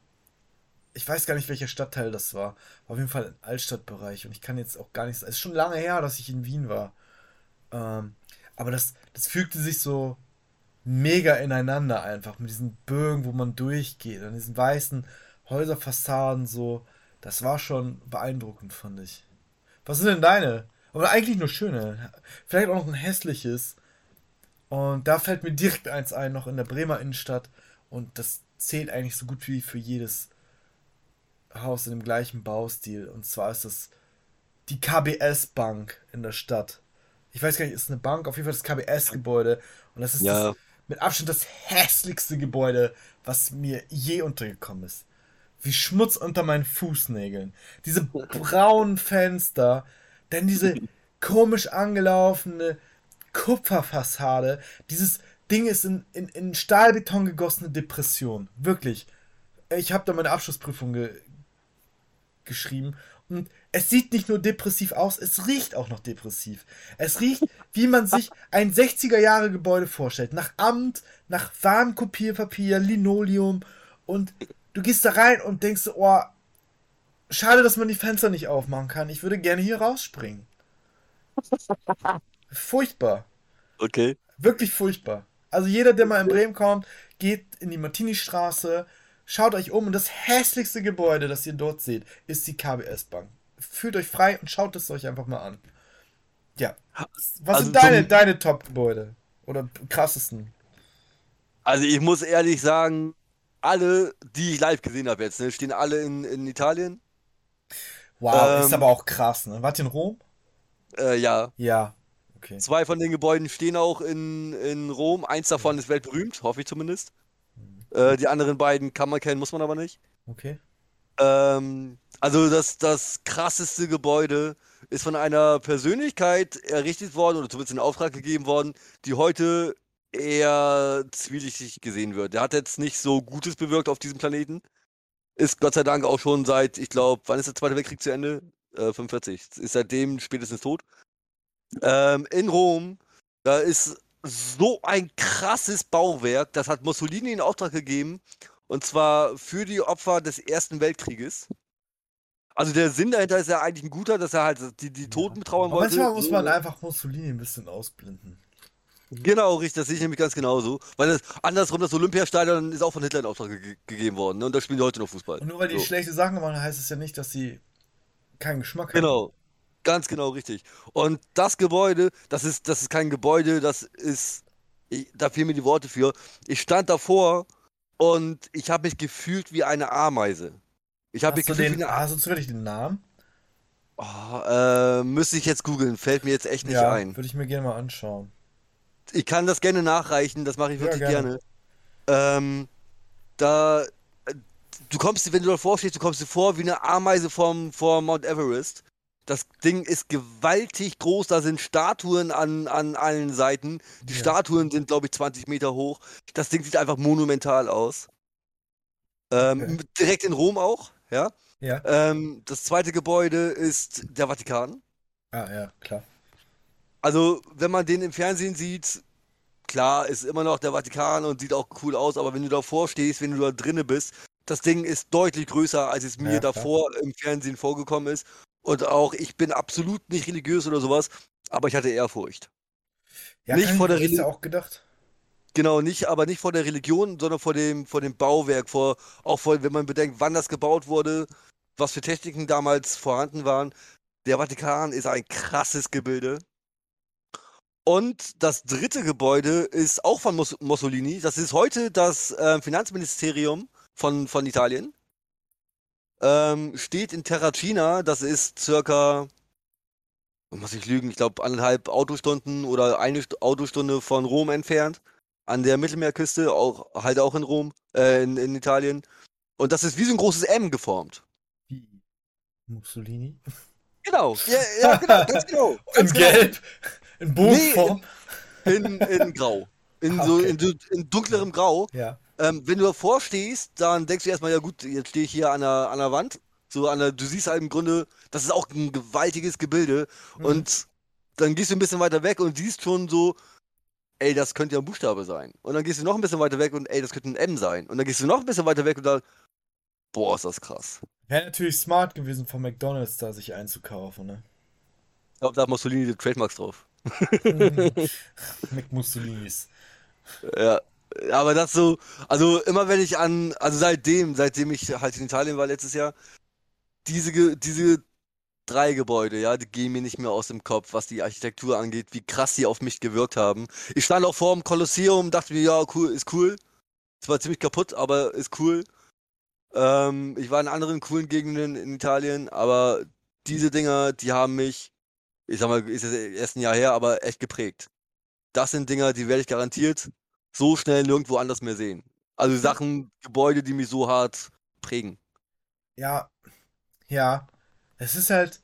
ich weiß gar nicht, welcher Stadtteil das war. War auf jeden Fall ein Altstadtbereich und ich kann jetzt auch gar nicht, es ist schon lange her, dass ich in Wien war. Ähm, aber das, das fügte sich so mega ineinander einfach mit diesen Bögen, wo man durchgeht, an diesen weißen Häuserfassaden so. Das war schon beeindruckend, fand ich. Was sind denn deine? Aber eigentlich nur schöne. Vielleicht auch noch ein hässliches. Und da fällt mir direkt eins ein, noch in der Bremer Innenstadt. Und das zählt eigentlich so gut wie für jedes Haus in dem gleichen Baustil. Und zwar ist das die KBS Bank in der Stadt. Ich weiß gar nicht, ist eine Bank, auf jeden Fall das KBS-Gebäude. Und das ist Ja. das, mit Abstand das hässlichste Gebäude, was mir je untergekommen ist. Wie Schmutz unter meinen Fußnägeln. Diese braunen Fenster, dann diese komisch angelaufene Kupferfassade. Dieses Ding ist in, in, in Stahlbeton gegossene Depression. Wirklich. Ich habe da meine Abschlussprüfung ge geschrieben. Und es sieht nicht nur depressiv aus, es riecht auch noch depressiv. Es riecht, wie man sich ein 60er-Jahre-Gebäude vorstellt. Nach Amt, nach Warnkopierpapier, Linoleum. Und du gehst da rein und denkst, oh, schade, dass man die Fenster nicht aufmachen kann. Ich würde gerne hier rausspringen. *laughs* Furchtbar. Okay. Wirklich furchtbar. Also jeder, der mal in Bremen kommt, geht in die Martini-Straße, schaut euch um und das hässlichste Gebäude, das ihr dort seht, ist die KBS-Bank. Fühlt euch frei und schaut es euch einfach mal an. Ja. Was Also sind deine, zum- deine Top-Gebäude? Oder krassesten? Also ich muss ehrlich sagen, alle, die ich live gesehen habe jetzt, ne, stehen alle in, in Italien. Wow, ist Ähm, aber auch krass, ne? Wart ihr in Rom? Äh, ja, Ja. Okay. zwei von den Gebäuden stehen auch in, in Rom. Eins davon ist weltberühmt, hoffe ich zumindest. Äh, die anderen beiden kann man kennen, muss man aber nicht. Okay. Ähm, also das, das krasseste Gebäude ist von einer Persönlichkeit errichtet worden oder zumindest in Auftrag gegeben worden, die heute eher zwielichtig gesehen wird. Der hat jetzt nicht so Gutes bewirkt auf diesem Planeten. Ist Gott sei Dank auch schon seit, ich glaube, wann ist der Zweite Weltkrieg zu Ende? Äh, 45. Ist seitdem spätestens tot. Ähm, in Rom, da ist so ein krasses Bauwerk, das hat Mussolini in Auftrag gegeben. Und zwar für die Opfer des Ersten Weltkrieges. Also der Sinn dahinter ist ja eigentlich ein guter, dass er halt die, die Toten betrauern Aber wollte. manchmal muss man einfach Mussolini ein bisschen ausblenden. Genau, richtig, das sehe ich nämlich ganz genauso. Weil das, andersrum, das Olympiastadion ist auch von Hitler in Auftrag ge gegeben worden. Ne? Und da spielen die heute noch Fußball. Und nur weil die So. schlechte Sachen machen, heißt es ja nicht, dass sie keinen Geschmack haben. Genau. Ganz genau richtig. Und das Gebäude, das ist, das ist kein Gebäude, das ist, ich, da fehlen mir die Worte für. Ich stand davor und ich habe mich gefühlt wie eine Ameise. Ich habe mich Hast gefühlt den, wie eine hast du zufällig den Namen? Oh, äh, müsste ich jetzt googeln, fällt mir jetzt echt nicht ja, ein. würde ich mir gerne mal anschauen. Ich kann das gerne nachreichen, das mache ich Ja, wirklich gerne. gerne. Ähm, da, äh, du kommst, dir- wenn du davor stehst, du kommst dir vor wie eine Ameise vom, vor Mount Everest. Das Ding ist gewaltig groß, da sind Statuen an, an allen Seiten. Die Ja. Statuen sind, glaube ich, 20 Meter hoch. Das Ding sieht einfach monumental aus. Ähm, Okay. Direkt in Rom auch, ja. Ja. Ähm, das zweite Gebäude ist der Vatikan. Ah, ja, klar. Also, wenn man den im Fernsehen sieht, klar, ist immer noch der Vatikan und sieht auch cool aus, aber wenn du davor stehst, wenn du da drinne bist, das Ding ist deutlich größer, als es mir Ja, klar. davor im Fernsehen vorgekommen ist. Und auch, ich bin absolut nicht religiös oder sowas, aber ich hatte Ehrfurcht. Ja, Nicht vor der ich- ist ja Reli- auch gedacht. Genau, nicht, aber nicht vor der Religion, sondern vor dem, vor dem Bauwerk, vor, auch vor, wenn man bedenkt, wann das gebaut wurde, was für Techniken damals vorhanden waren. Der Vatikan ist ein krasses Gebilde. Und das dritte Gebäude ist auch von Mus Mussolini. Das ist heute das äh, Finanzministerium von, von Italien. Ähm, steht in Terracina. Das ist circa, muss ich lügen, ich glaube anderthalb Autostunden oder eine St Autostunde von Rom entfernt. An der Mittelmeerküste, auch, halt auch in Rom, äh, in, in Italien. Und das ist wie so ein großes M geformt. Wie Mussolini? Genau, ja, ja *laughs* genau, ganz genau. In Ganz genau. Gelb. In Bogenform. In, in Grau. In so Okay. in, so- in dunklerem Grau. Ja. Ähm, wenn du davor stehst, dann denkst du erstmal, ja gut, jetzt stehe ich hier an der, an der Wand. So an der, du siehst halt im Grunde, das ist auch ein gewaltiges Gebilde. Mhm. Und dann gehst du ein bisschen weiter weg und siehst schon so, ey, das könnte ja ein Buchstabe sein. Und dann gehst du noch ein bisschen weiter weg und ey, das könnte ein M sein. Und dann gehst du noch ein bisschen weiter weg und dann, boah, ist das krass. Wäre natürlich smart gewesen, von McDonalds da sich einzukaufen, ne? Ich glaube, da hat Mussolini die Trademarks drauf. *laughs* McMussolinis. Ja, aber das so, also immer wenn ich an, also seitdem, seitdem ich halt in Italien war letztes Jahr, diese, diese drei Gebäude, ja, die gehen mir nicht mehr aus dem Kopf, was die Architektur angeht, wie krass sie auf mich gewirkt haben. Ich stand auch vor dem Kolosseum, dachte mir, ja, cool, ist cool. Es war ziemlich kaputt, aber ist cool. Ähm, ich war in anderen coolen Gegenden in Italien, aber diese Dinger, die haben mich, ich sag mal, ist jetzt erst ein Jahr her, aber echt geprägt. Das sind Dinger, die werde ich garantiert so schnell nirgendwo anders mehr sehen. Also Sachen, Gebäude, die mich so hart prägen. Ja, ja. Es ist halt,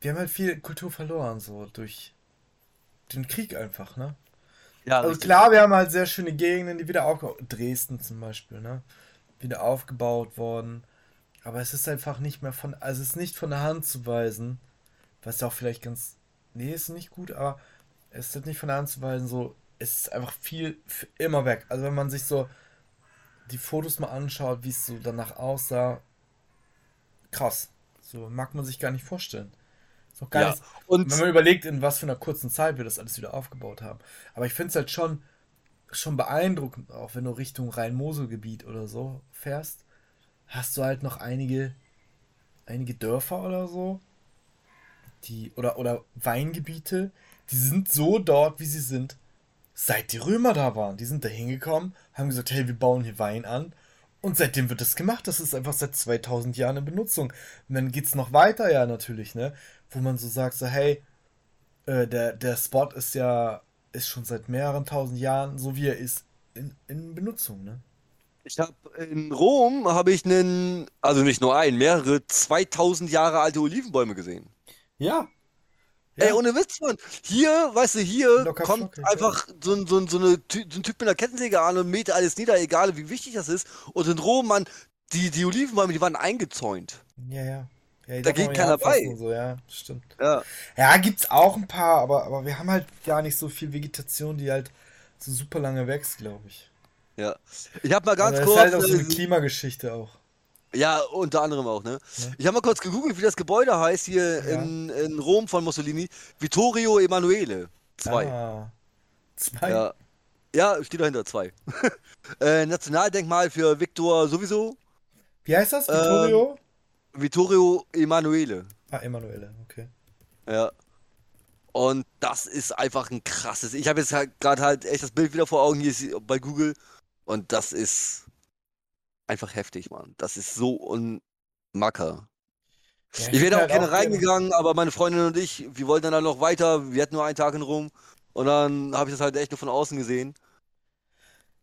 wir haben halt viel Kultur verloren, so durch den Krieg einfach, ne? Ja, Also klar, wir haben halt sehr schöne Gegenden, die wieder aufgebaut, Dresden zum Beispiel, ne? Wieder aufgebaut worden. Aber es ist einfach nicht mehr von, also es ist nicht von der Hand zu weisen, was ja auch vielleicht ganz, nee, ist nicht gut, aber es ist halt nicht von der Hand zu weisen, so, es ist einfach viel für immer weg. Also wenn man sich so die Fotos mal anschaut, wie es so danach aussah, krass. So mag man sich gar nicht vorstellen. Noch gar Ja, und wenn man überlegt, in was für einer kurzen Zeit wir das alles wieder aufgebaut haben. Aber ich finde es halt schon, schon beeindruckend, auch wenn du Richtung Rhein-Mosel-Gebiet oder so fährst, hast du halt noch einige, einige Dörfer oder so, die, oder, oder Weingebiete, die sind so dort, wie sie sind, seit die Römer da waren. Die sind da hingekommen, haben gesagt, hey, wir bauen hier Wein an. Und seitdem wird das gemacht. Das ist einfach seit 2000 Jahren in Benutzung. Und dann geht's noch weiter, ja, natürlich, ne? Wo man so sagt, so, hey, äh, der, der Spot ist ja, ist schon seit mehreren tausend Jahren, so wie er ist, in, in Benutzung, ne? ich habe in Rom habe ich einen, also nicht nur einen, mehrere 2000 Jahre alte Olivenbäume gesehen. Ja. Ja. Ey, ohne Witz, Mann. Hier, weißt du, hier Locker kommt flockig, einfach so, ein- so, ein- so, eine, so ein Typ mit einer Kettensäge an und mäht alles nieder, egal wie wichtig das ist. Und in Rom, Mann, die, die Olivenbäume, die waren eingezäunt. Ja, ja. ja Da geht keiner bei. So, ja, stimmt. Ja. Ja, gibt's auch ein paar, aber, aber wir haben halt gar nicht so viel Vegetation, die halt so super lange wächst, glaube ich. Ja. Ich habe mal ganz Also das kurz. ist halt auch so eine äh, Klimageschichte auch. Ja, unter anderem auch, ne? Ja. Ich habe mal kurz gegoogelt, wie das Gebäude heißt hier Ja. in, in Rom von Mussolini. Vittorio Emanuele. Zwei. Ah, zwei. Ja. Ja, steht dahinter, zwei. *laughs* äh, Nationaldenkmal für Victor sowieso. Wie heißt das? Ähm, Vittorio? Vittorio Emanuele. ah, Emanuele, okay. Ja. Und das ist einfach ein krasses. Ich habe jetzt halt gerade halt echt das Bild wieder vor Augen hier ist bei Google. Und das ist einfach heftig, Mann. Das ist so unmacker. Ja, Ich wäre hätte auch halt gerne gerne- reingegangen, aber meine Freundin und ich, wir wollten dann noch weiter. Wir hatten nur einen Tag in Rom. Und dann habe ich das halt echt nur von außen gesehen.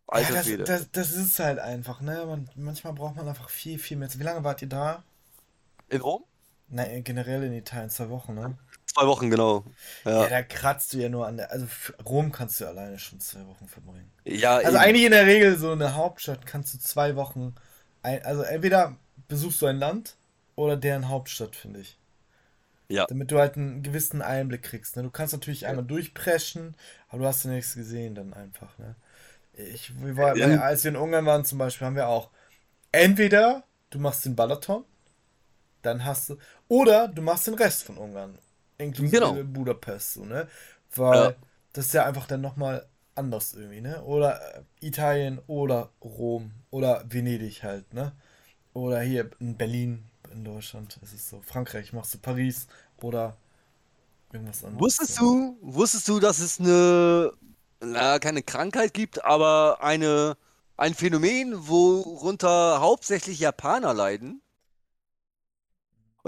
Alter ja, das, das, das ist halt einfach, ne? Man, manchmal braucht man einfach viel, viel mehr. Wie lange wart ihr da? In Rom? Nein, generell in Italien, zwei Wochen, ne? Zwei Wochen, genau. Ja, Ja, da kratzt du ja nur an der. Also Rom kannst du alleine schon zwei Wochen verbringen. ja Also eben. eigentlich in der Regel so eine Hauptstadt kannst du zwei Wochen. Ein, also entweder besuchst du ein Land oder deren Hauptstadt, finde ich. Ja. Damit du halt einen gewissen Einblick kriegst. Ne? Du kannst natürlich Ja. einmal durchpreschen, aber du hast ja nichts gesehen dann einfach. Ne? Ich, wir war, Ja. Als wir in Ungarn waren zum Beispiel, haben wir auch entweder du machst den Balaton, dann hast du, oder du machst den Rest von Ungarn, inklusive Genau. Budapest, so, ne? Weil Ja. das ist ja einfach dann nochmal anders irgendwie, ne? Oder äh, Italien oder Rom oder Venedig halt, ne? Oder hier in Berlin, in Deutschland ist es so. Frankreich machst du Paris oder irgendwas anderes. Wusstest du, wusstest du, dass es eine, na, keine Krankheit gibt, aber eine, ein Phänomen, worunter hauptsächlich Japaner leiden?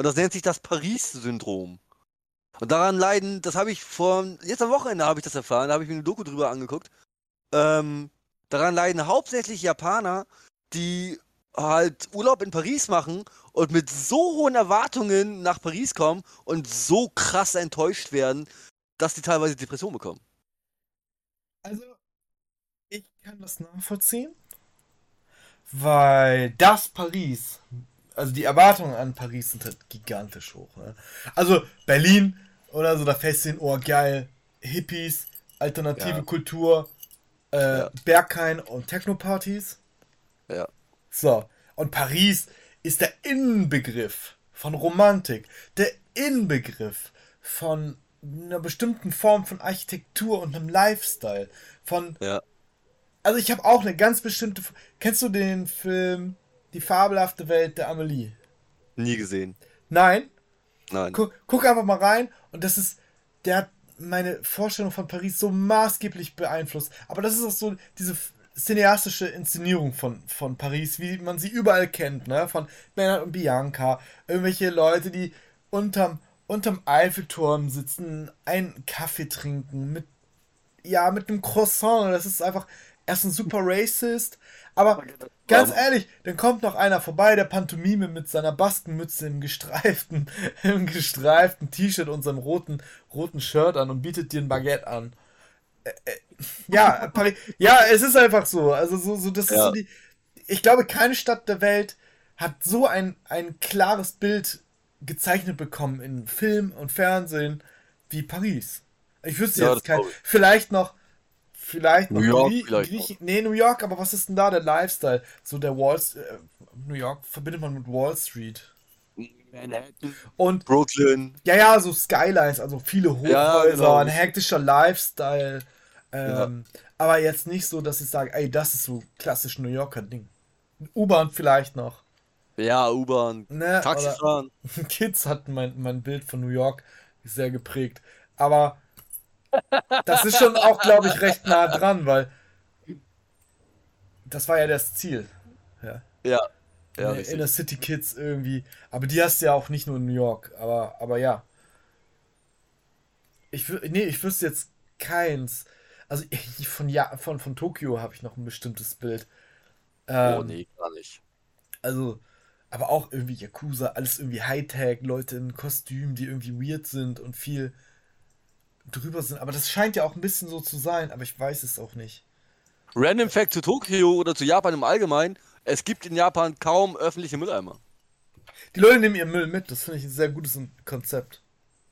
Und das nennt sich das Paris-Syndrom. Und daran leiden, das habe ich vor, jetzt am Wochenende habe ich das erfahren, da habe ich mir eine Doku drüber angeguckt. Ähm, daran leiden hauptsächlich Japaner, die halt Urlaub in Paris machen und mit so hohen Erwartungen nach Paris kommen und so krass enttäuscht werden, dass die teilweise Depressionen bekommen. Also, ich kann das nachvollziehen, weil das Paris, also die Erwartungen an Paris sind halt gigantisch hoch. Ne? Also Berlin oder so, da hin, oh geil, Hippies, alternative Ja. Kultur, äh, Ja. Berghain und Techno-Partys. Ja. So, und Paris ist der Inbegriff von Romantik, der Inbegriff von einer bestimmten Form von Architektur und einem Lifestyle, von Ja. also ich habe auch eine ganz bestimmte. Kennst du den Film Die fabelhafte Welt der Amelie? Nie gesehen. Nein? Nein. Guck, guck einfach mal rein und das ist. Der hat meine Vorstellung von Paris so maßgeblich beeinflusst. Aber das ist auch so diese cineastische Inszenierung von, von Paris, wie man sie überall kennt, ne? Von Bernhard und Bianca. Irgendwelche Leute, die unterm, unterm Eiffelturm sitzen, einen Kaffee trinken, mit ja, mit einem Croissant. Das ist einfach erstens super racist, aber ganz ehrlich, dann kommt noch einer vorbei, der Pantomime mit seiner Baskenmütze im gestreiften, *laughs* im gestreiften T-Shirt und seinem roten, roten Shirt an und bietet dir ein Baguette an. Äh, äh, ja, *laughs* Paris, ja, es ist einfach so. Also so, so das ist Ja. so die. Ich glaube, keine Stadt der Welt hat so ein, ein klares Bild gezeichnet bekommen in Film und Fernsehen wie Paris. Ich wüsste Ja, jetzt kein. Vielleicht noch. Vielleicht New York Grie vielleicht Griechen- Nee, New York, aber was ist denn da der Lifestyle? So der Wall äh, New York verbindet man mit Wall Street. Manhattan, Und Brooklyn. ja, ja, so Skylines, also viele Hochhäuser, Ja, genau. ein hektischer Lifestyle. Ähm, Aber jetzt nicht so, dass ich sage, ey, das ist so klassisch New Yorker Ding. U-Bahn vielleicht noch. Ja, U-Bahn. Ne? Taxifahren. *laughs* Kids hatten mein, mein Bild von New York sehr geprägt. Aber das ist schon auch, glaube ich, recht nah dran, weil das war ja das Ziel. Ja. Ja. Ja, Ja, richtig. Inner City Kids irgendwie. Aber die hast du ja auch nicht nur in New York. Aber, aber ja. Ich, nee, ich wüsste jetzt keins. Also von, ja, von, von Tokio habe ich noch ein bestimmtes Bild. Ähm, Oh, nee, gar nicht. Also, aber auch irgendwie Yakuza, alles irgendwie Hightech, Leute in Kostümen, die irgendwie weird sind und viel, drüber sind. Aber das scheint ja auch ein bisschen so zu sein, aber ich weiß es auch nicht. Random Fact zu Tokio oder zu Japan im Allgemeinen: Es gibt in Japan kaum öffentliche Mülleimer. Die Leute nehmen ihren Müll mit, das finde ich ein sehr gutes Konzept.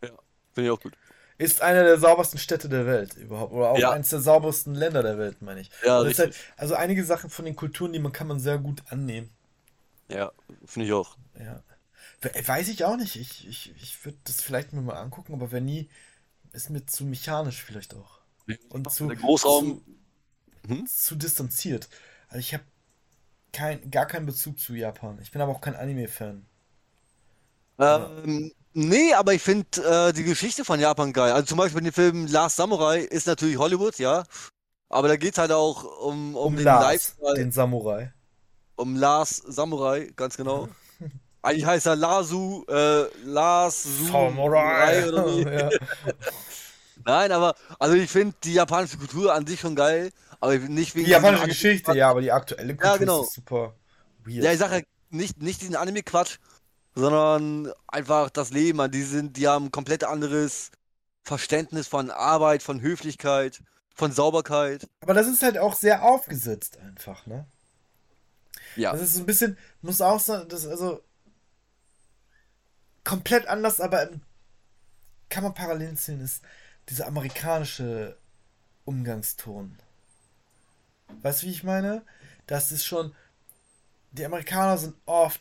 Ja, finde ich auch gut. Ist eine der saubersten Städte der Welt überhaupt. Oder auch Ja. eines der saubersten Länder der Welt, meine ich. Ja, halt, richtig. also einige Sachen von den Kulturen, die man kann man sehr gut annehmen. Ja, finde ich auch. Ja. We- Weiß ich auch nicht. Ich, ich, ich würde das vielleicht mir mal angucken, aber wenn nie, ist mir zu mechanisch vielleicht auch. Und zu, Der Großraum. Hm? zu, zu distanziert. Also ich habe kein, gar keinen Bezug zu Japan. Ich bin aber auch kein Anime-Fan. Ähm, nee, aber ich finde äh, die Geschichte von Japan geil. Also zum Beispiel den Film Last Samurai ist natürlich Hollywood, ja. Aber da geht es halt auch um, um, Um den Lars, Lifestyle, den Samurai. um Last Samurai, ganz genau. Eigentlich heißt er Lasu, äh, Lars Samurai. oder wie. *laughs* ja. *laughs* Nein, aber also ich finde die japanische Kultur an sich schon geil, aber ich- nicht wegen Die japanische Geschichte, ja, aber die aktuelle Kultur Ja, genau. ist super weird. Ja, ich sage nicht, nicht diesen Anime-Quatsch, sondern einfach das Leben. Die sind, die haben ein komplett anderes Verständnis von Arbeit, von Höflichkeit, von Sauberkeit. Aber das ist halt auch sehr aufgesetzt einfach, ne? Ja. Das ist so ein bisschen, muss auch sagen, das also komplett anders, aber im- kann man parallel ziehen, ist dieser amerikanische Umgangston. Weißt du, wie ich meine? Das ist schon, die Amerikaner sind oft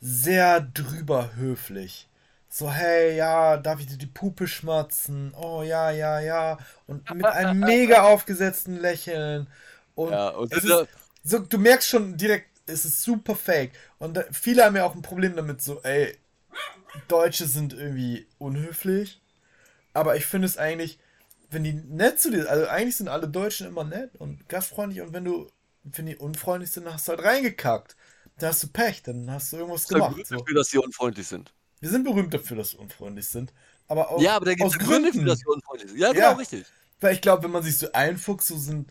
sehr drüber höflich. So, hey, ja, darf ich dir die Puppe schmatzen? Oh, ja, ja, ja. Und mit einem *laughs* mega aufgesetzten Lächeln. Und Ja, und es ist, so, du merkst schon direkt, es ist super fake. Und viele haben ja auch ein Problem damit, so, ey, Deutsche sind irgendwie unhöflich. Aber ich finde es eigentlich, wenn die nett zu dir, also eigentlich sind alle Deutschen immer nett und gastfreundlich und wenn du, wenn die unfreundlich sind, dann hast du halt reingekackt. Da hast du Pech, dann hast du irgendwas ist gemacht. gut So. dafür, dass sie unfreundlich sind. Wir sind berühmt dafür, dass wir unfreundlich sind. Aber auch Ja, aber da gibt aus es Gründe für, Gründen. dass sie unfreundlich sind. Ja, genau, Ja. richtig. Weil ich glaube, wenn man sich so einfuchst, so sind.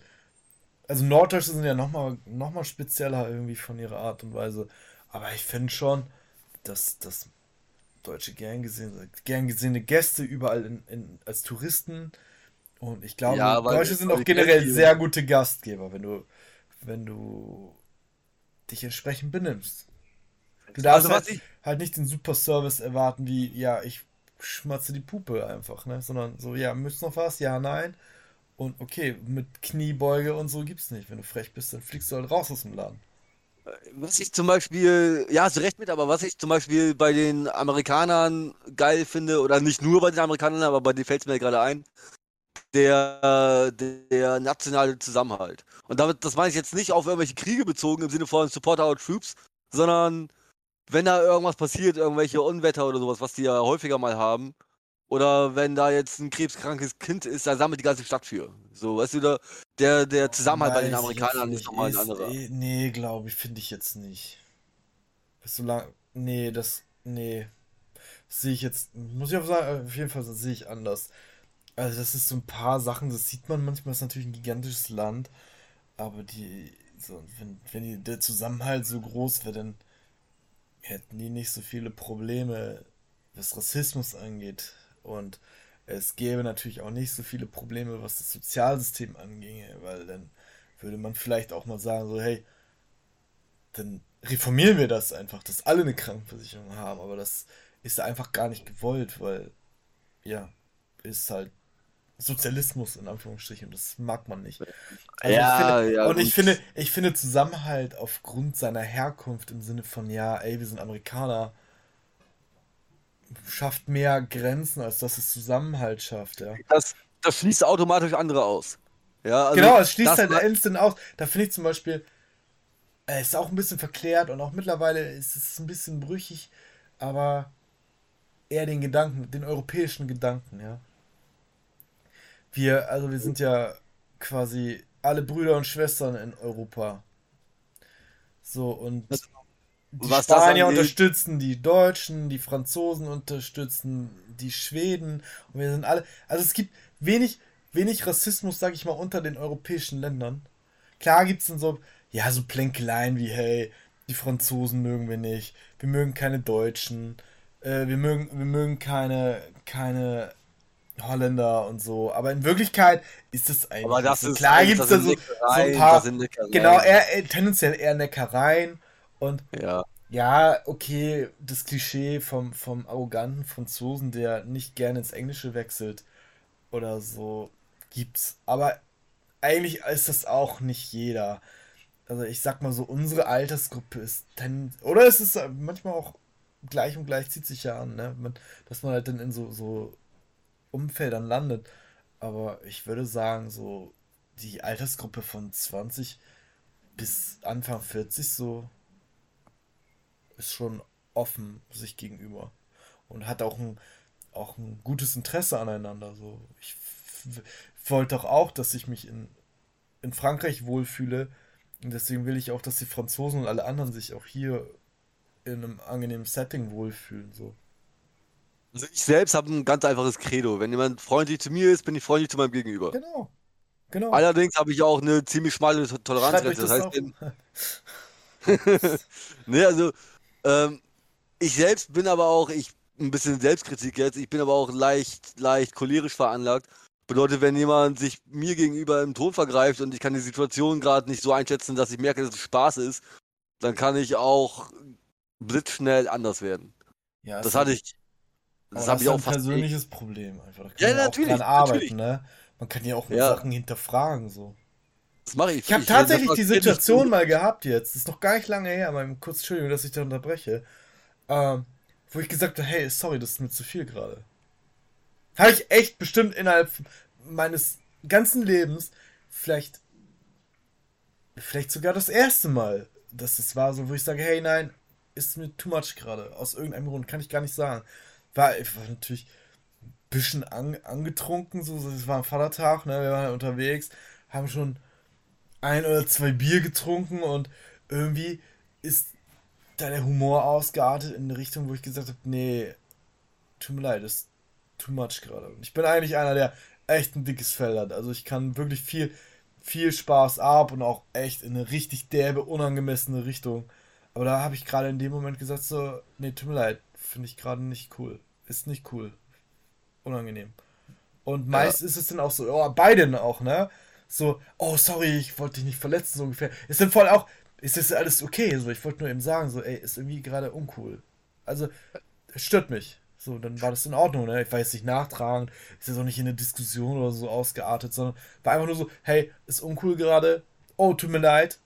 Also Norddeutsche sind ja nochmal noch mal spezieller irgendwie von ihrer Art und Weise. Aber ich finde schon, dass, dass Deutsche gern gesehen gern gesehene Gäste überall in, in, als Touristen. Und ich glaube, Ja, Deutsche sind auch generell Gäste- sehr gute Gastgeber, wenn du, wenn du dich entsprechend benimmst. Du darfst Also was halt, ich- halt nicht den super Service erwarten, wie, ja, ich schmatze die Puppe einfach, ne? Sondern so, ja, müsst noch was? Ja, nein. Und okay, mit Kniebeuge und so gibt's nicht. Wenn du frech bist, dann fliegst du halt raus aus dem Laden. Was ich zum Beispiel, ja, hast du recht mit, aber was ich zum Beispiel bei den Amerikanern geil finde, oder nicht nur bei den Amerikanern, aber bei denen fällt es mir gerade ein, der, der nationale Zusammenhalt. Und damit, das meine ich jetzt nicht auf irgendwelche Kriege bezogen im Sinne von Support Our Troops, sondern wenn da irgendwas passiert, irgendwelche Unwetter oder sowas, was die ja häufiger mal haben, oder wenn da jetzt ein krebskrankes Kind ist, da sammelt die ganze Stadt für. So, weißt du, da, der, der Zusammenhalt bei den Weiß Amerikanern ist nochmal ein anderer. eh- Nee, glaube ich, finde ich jetzt nicht. Bist du lang. Nee, das. Nee. Sehe ich jetzt. Muss ich auch sagen, auf jeden Fall sehe ich anders. Also, das ist so ein paar Sachen, das sieht man manchmal, ist natürlich ein gigantisches Land. Aber die. So, wenn, wenn die, der Zusammenhalt so groß wäre, dann hätten die nicht so viele Probleme, was Rassismus angeht. Und es gäbe natürlich auch nicht so viele Probleme, was das Sozialsystem anginge, weil dann würde man vielleicht auch mal sagen, so, hey, dann reformieren wir das einfach, dass alle eine Krankenversicherung haben, aber das ist einfach gar nicht gewollt, weil, ja, ist halt Sozialismus in Anführungsstrichen. Und das mag man nicht. Also Ja, ich finde, ja, und ich finde, ich finde Zusammenhalt aufgrund seiner Herkunft im Sinne von, ja, ey, wir sind Amerikaner, schafft mehr Grenzen, als dass es Zusammenhalt schafft, ja. das, das schließt automatisch andere aus. Ja, also Genau, es schließt das halt instant aus. Da finde ich zum Beispiel, äh, ist auch ein bisschen verklärt und auch mittlerweile ist es ein bisschen brüchig, aber eher den Gedanken, den europäischen Gedanken, ja. Wir, also wir sind ja quasi alle Brüder und Schwestern in Europa. So, und Also, die was Spanier unterstützen die Deutschen, die Franzosen unterstützen die Schweden und wir sind alle, also es gibt wenig, wenig Rassismus, sag ich mal, unter den europäischen Ländern. Klar gibt es dann so, ja, so Plänkeleien wie, hey, die Franzosen mögen wir nicht, wir mögen keine Deutschen, äh, wir mögen, wir mögen keine, keine Holländer und so. Aber in Wirklichkeit ist es eigentlich. Aber das so. ist Klar gibt es da so, so ein paar. Genau, eher, äh, tendenziell eher Neckereien. Und Ja. ja, okay, das Klischee vom, vom arroganten Franzosen, der nicht gerne ins Englische wechselt oder so, gibt's. Aber eigentlich ist das auch nicht jeder. Also ich sag mal so, unsere Altersgruppe ist dann, oder es ist manchmal auch gleich und gleich zieht sich ja an, ne? Man, dass man halt dann in so, so Umfeldern landet. Aber ich würde sagen, so die Altersgruppe von 20 bis Anfang 40 so ist schon offen sich gegenüber und hat auch ein, auch ein gutes Interesse aneinander. So. Ich wollte doch auch, dass ich mich in, in Frankreich wohlfühle. Und deswegen will ich auch, dass die Franzosen und alle anderen sich auch hier in einem angenehmen Setting wohlfühlen. So. Also ich selbst habe ein ganz einfaches Credo. Wenn jemand freundlich zu mir ist, bin ich freundlich zu meinem Gegenüber. Genau. Genau. Allerdings habe ich auch eine ziemlich schmale Toleranzgrenze. Das heißt, *laughs* *laughs* ne, also ähm, ich selbst bin aber auch, ich ein bisschen Selbstkritik jetzt, ich bin aber auch leicht, leicht cholerisch veranlagt. Bedeutet, wenn jemand sich mir gegenüber im Ton vergreift und ich kann die Situation gerade nicht so einschätzen, dass ich merke, dass es Spaß ist, dann kann ich auch blitzschnell anders werden. Ja, Das ist hatte halt- ich, das das habe ist ich auch ein fast. persönliches Problem einfach. Da kann Ja, man ja auch natürlich, dran arbeiten, natürlich. ne? Man kann ja auch mit Ja. Sachen hinterfragen, so. Das mache ich. Ich habe Ich- tatsächlich die Situation mal gehabt jetzt. Das ist noch gar nicht lange her, mal kurz, Entschuldigung, dass ich da unterbreche. Ähm, wo ich gesagt habe, hey, sorry, das ist mir zu viel gerade. Habe ich echt bestimmt innerhalb meines ganzen Lebens vielleicht, vielleicht sogar das erste Mal, dass es war, so wo ich sage, hey, nein, ist mir too much gerade. Aus irgendeinem Grund kann ich gar nicht sagen. War, ich war natürlich ein bisschen an, angetrunken, so, es war ein Vatertag, ne, wir waren halt unterwegs, haben schon ein oder zwei Bier getrunken und irgendwie ist da der Humor ausgeartet in eine Richtung, wo ich gesagt habe, nee, tut mir leid, das ist too much gerade. Und ich bin eigentlich einer, der echt ein dickes Fell hat. Also ich kann wirklich viel, viel Spaß ab und auch echt in eine richtig derbe, unangemessene Richtung. Aber da habe ich gerade in dem Moment gesagt, so, nee, tut mir leid, finde ich gerade nicht cool. Ist nicht cool. Unangenehm. Und meist ist es dann auch so, oh, beide auch, ne? So, oh, sorry, ich wollte dich nicht verletzen, so ungefähr. Ist dann voll auch, ist das alles okay? So, ich wollte nur eben sagen, so, ey, ist irgendwie gerade uncool. Also, es stört mich. So, dann war das in Ordnung, ne? Ich war jetzt nicht nachtragend, ist jetzt auch nicht in eine Diskussion oder so ausgeartet, sondern war einfach nur so, hey, ist uncool gerade, oh, tut mir leid,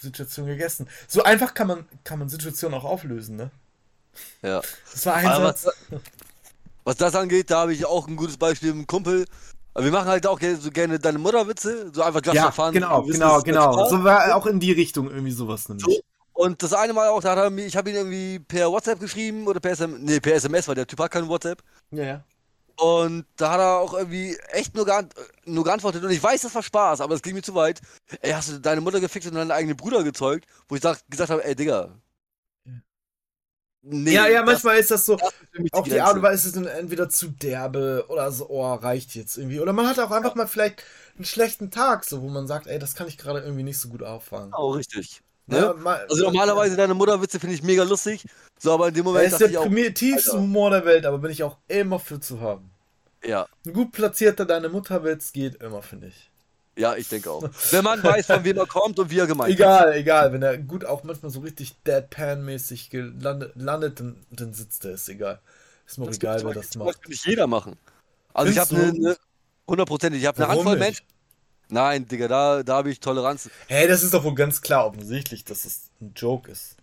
Situation gegessen. So einfach kann man, kann man Situationen auch auflösen, ne? Ja. Das war ein Aber Satz. was, was das angeht, da habe ich auch ein gutes Beispiel mit einem Kumpel. Aber wir machen halt auch so gerne deine Mutterwitze, so einfach just Ja, fun. genau, wissen, genau, genau. So war auch in die Richtung irgendwie sowas nämlich. So. Und das eine Mal auch, da hat er mir, ich habe ihn irgendwie per WhatsApp geschrieben oder per SMS, nee, per SMS, weil der Typ hat kein WhatsApp. Ja, ja. Und da hat er auch irgendwie echt nur, geant nur geantwortet. Und ich weiß, das war Spaß, aber es ging mir zu weit. Ey, hast du deine Mutter gefickt und deine eigenen Brüder gezeugt? Wo ich sag, gesagt habe, ey, Digga. Ja. Nee, ja, ja, das- manchmal ist das so, das ist auf die. Art und Weise ist es dann entweder zu derbe oder so, oh, reicht jetzt irgendwie. Oder man hat auch einfach mal vielleicht einen schlechten Tag, so, wo man sagt, ey, das kann ich gerade irgendwie nicht so gut auffangen. Genau, richtig. Ne? Ja, mal- Also normalerweise deine Mutterwitze finde ich mega lustig. So, aber in dem Er Moment ist dachte der ich auch, primitivste. Humor der Welt, aber bin ich auch immer für zu haben. ja, Ein gut platzierter Deine Mutterwitz geht immer, finde ich. Ja, ich denke auch. Wenn man weiß, von wem er kommt und wie er gemeint ist. Egal, egal. Wenn er gut auch manchmal so richtig Deadpan-mäßig gelandet, landet, dann, dann sitzt er, ist egal. Ist mir Das egal, kann wer das macht. nicht jeder machen. Also ich Findest habe eine, eine hundertprozentig, ich habe eine Handvoll? Menschen. Nein, Digga, da, da habe ich Toleranz. Hey, das ist doch wohl ganz klar offensichtlich, dass es ein Joke ist.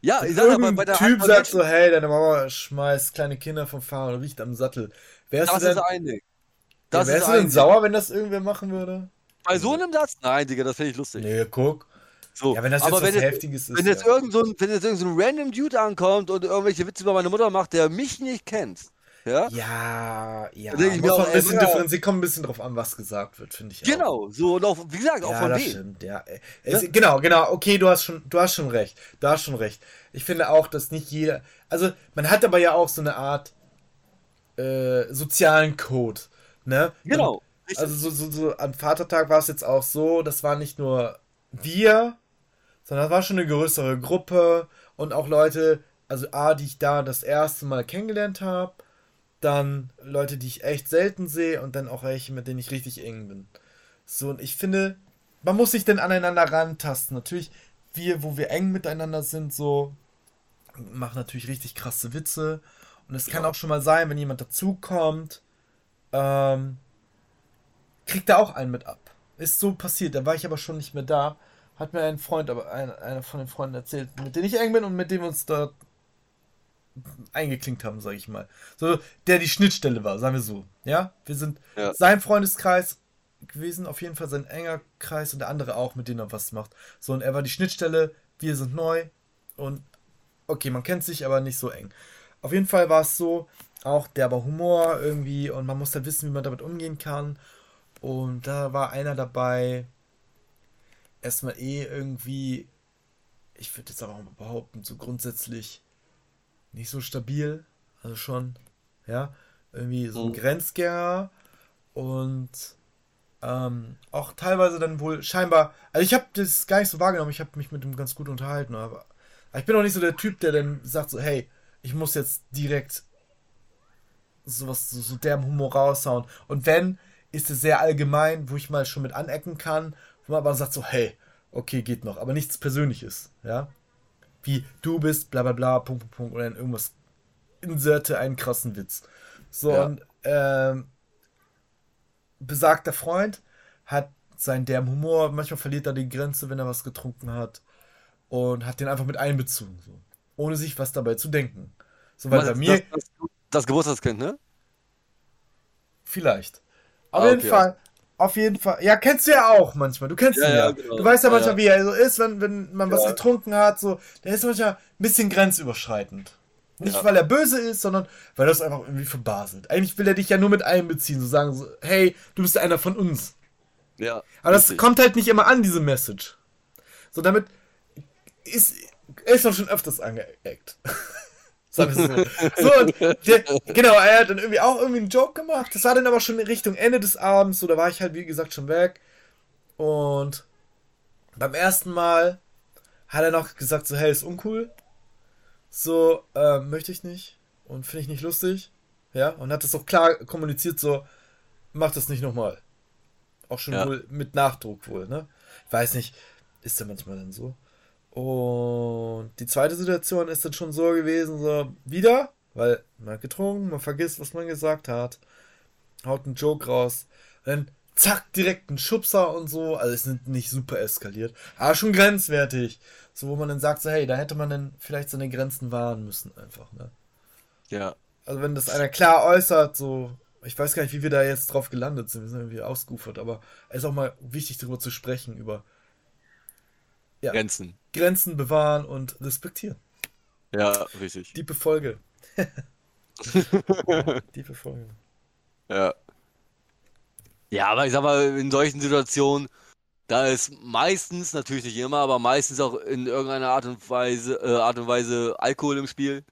Ja, ich sag aber bei der Typ sagt so, hey, deine Mama schmeißt kleine Kinder vom Fahrrad und riecht am Sattel. Wärst das du denn, ist ein Ding. Ja, Das wärst ist du denn sauer, wenn das irgendwer machen würde? Bei so einem Satz? Nein, Digga, das finde ich lustig. Nee, guck. So. Ja, wenn das jetzt aber was wenn jetzt, Heftiges ist. wenn jetzt ja. irgend so ein, wenn jetzt irgend so ein random Dude ankommt und irgendwelche Witze über meine Mutter macht, der mich nicht kennt, ja? Ja, ja. Ich muss mir auch, man ein bisschen differenzieren, kommt ein bisschen drauf an, was gesagt wird, finde ich auch. Genau, so und auch, wie gesagt, auch Ja, von das stimmt, ja. Es, Genau, genau, okay, du hast schon, du hast schon recht. Du hast schon recht. Ich finde auch, dass nicht jeder. Also, man hat aber ja auch so eine Art äh, sozialen Code. Ne? Genau. Man, also so, so, so am Vatertag war es jetzt auch so, das war nicht nur wir, sondern das war schon eine größere Gruppe und auch Leute, also A, die ich da das erste Mal kennengelernt habe dann Leute, die ich echt selten sehe und dann auch welche, mit denen ich richtig eng bin. So, und ich finde, man muss sich denn aneinander rantasten. Natürlich, wir, wo wir eng miteinander sind, so, machen natürlich richtig krasse Witze. Und es kann auch schon mal sein, wenn jemand dazukommt, ähm, kriegt er auch einen mit ab. Ist so passiert, da war ich aber schon nicht mehr da. Hat mir ein Freund, aber ein, einer von den Freunden erzählt, mit denen ich eng bin und mit dem wir uns dort eingeklinkt haben, sag ich mal. So, der die Schnittstelle war, sagen wir so. Ja, wir sind ja. sein Freundeskreis gewesen, auf jeden Fall sein enger Kreis und der andere auch, mit dem er was macht. So, und er war die Schnittstelle, wir sind neu und okay, man kennt sich, aber nicht so eng. Auf jeden Fall war es so, auch derber Humor irgendwie und man muss halt wissen, wie man damit umgehen kann. Und da war einer dabei, erstmal eh irgendwie, ich würde jetzt aber auch mal behaupten, so grundsätzlich nicht so stabil. Also schon, ja, irgendwie so ein mhm. Grenzgänger und ähm, auch teilweise dann wohl scheinbar, also ich habe das gar nicht so wahrgenommen, ich habe mich mit ihm ganz gut unterhalten, aber, aber ich bin auch nicht so der Typ, der dann sagt so, hey, ich muss jetzt direkt sowas, so, so derben Humor raushauen. Und wenn, ist es sehr allgemein, wo ich mal schon mit anecken kann, wo man aber sagt so, hey, okay, geht noch, aber nichts Persönliches, ja. Wie du bist, bla bla bla, Punkt, Punkt, Punkt, oder irgendwas, inserte einen krassen Witz. So, ja. und, ähm, besagter Freund hat seinen derben Humor, manchmal verliert er die Grenze, wenn er was getrunken hat und hat den einfach mit einbezogen, so. ohne sich was dabei zu denken. So, weil bei mir. Das, das, das Geburtstagskind, ne? Vielleicht. Auf ah, jeden okay, Fall. Auf jeden Fall. Ja, kennst du ja auch manchmal. Du kennst ja, ihn ja. ja genau. Du weißt ja manchmal, ja, wie er so ist, wenn, wenn man was getrunken hat. So, der ist manchmal ein bisschen grenzüberschreitend. Nicht, weil er böse ist, sondern weil er es einfach irgendwie verbaselt. Eigentlich will er dich ja nur mit einbeziehen, so sagen, so, hey, du bist einer von uns. Ja. Aber das richtig. kommt halt nicht immer an, diese Message. So, damit ist, er ist doch schon öfters angeeckt. *laughs* Sag so. so und der, genau, er hat dann irgendwie auch irgendwie einen Joke gemacht. Das war dann aber schon in Richtung Ende des Abends. So, da war ich halt, wie gesagt, schon weg. Und beim ersten Mal hat er noch gesagt, so, hey, ist uncool. So, äh, möchte ich nicht. Und finde ich nicht lustig. Ja, und hat das auch klar kommuniziert, so, mach das nicht nochmal. Auch schon ja. wohl mit Nachdruck wohl, ne? Ich weiß nicht, ist ja manchmal dann so. Und die zweite Situation ist dann schon so gewesen, so wieder, weil man hat getrunken, man vergisst, was man gesagt hat, haut einen Joke raus, dann zack, direkt ein Schubser und so, also es ist nicht super eskaliert, aber schon grenzwertig, so wo man dann sagt, so hey, da hätte man dann vielleicht seine Grenzen wahren müssen einfach, ne? Ja. Also wenn das einer klar äußert, so, ich weiß gar nicht, wie wir da jetzt drauf gelandet sind, wir sind irgendwie ausgeufert, aber es ist auch mal wichtig darüber zu sprechen, über ja. Grenzen. Grenzen bewahren und respektieren. Ja, richtig. Diepe Folge. *laughs* Diepe Folge. Ja. Ja, aber ich sag mal, in solchen Situationen, da ist meistens, natürlich nicht immer, aber meistens auch in irgendeiner Art und Weise, äh, Art und Weise Alkohol im Spiel.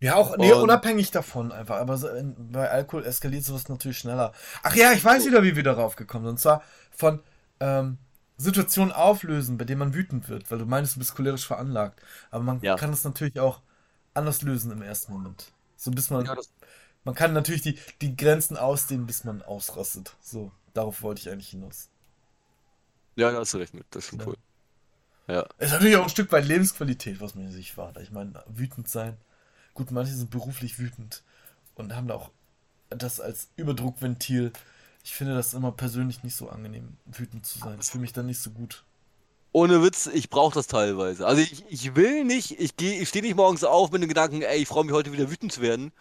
Ja, auch nee, unabhängig davon einfach. Aber so in, bei Alkohol eskaliert sowas natürlich schneller. Ach ja, ich weiß wieder, wie wir darauf gekommen sind. Und zwar von ähm, Situationen auflösen, bei denen man wütend wird, weil du meinst, du bist cholerisch veranlagt. Aber man ja. kann es natürlich auch anders lösen im ersten Moment. So bis man. Ja, man kann natürlich die, die Grenzen ausdehnen, bis man ausrastet. So, darauf wollte ich eigentlich hinaus. Ja, da hast du recht mit, das ist schon ja. cool. Ja. Es ist natürlich auch ein Stück weit Lebensqualität, was man sich war. Ich meine, wütend sein. Gut, manche sind beruflich wütend und haben da auch das als Überdruckventil ich finde das immer persönlich nicht so angenehm, wütend zu sein. Ich fühle mich dann nicht so gut. Ohne Witz, ich brauche das teilweise. Also ich, ich will nicht, ich, ich stehe nicht morgens auf mit dem Gedanken, ey, ich freue mich heute wieder wütend zu werden.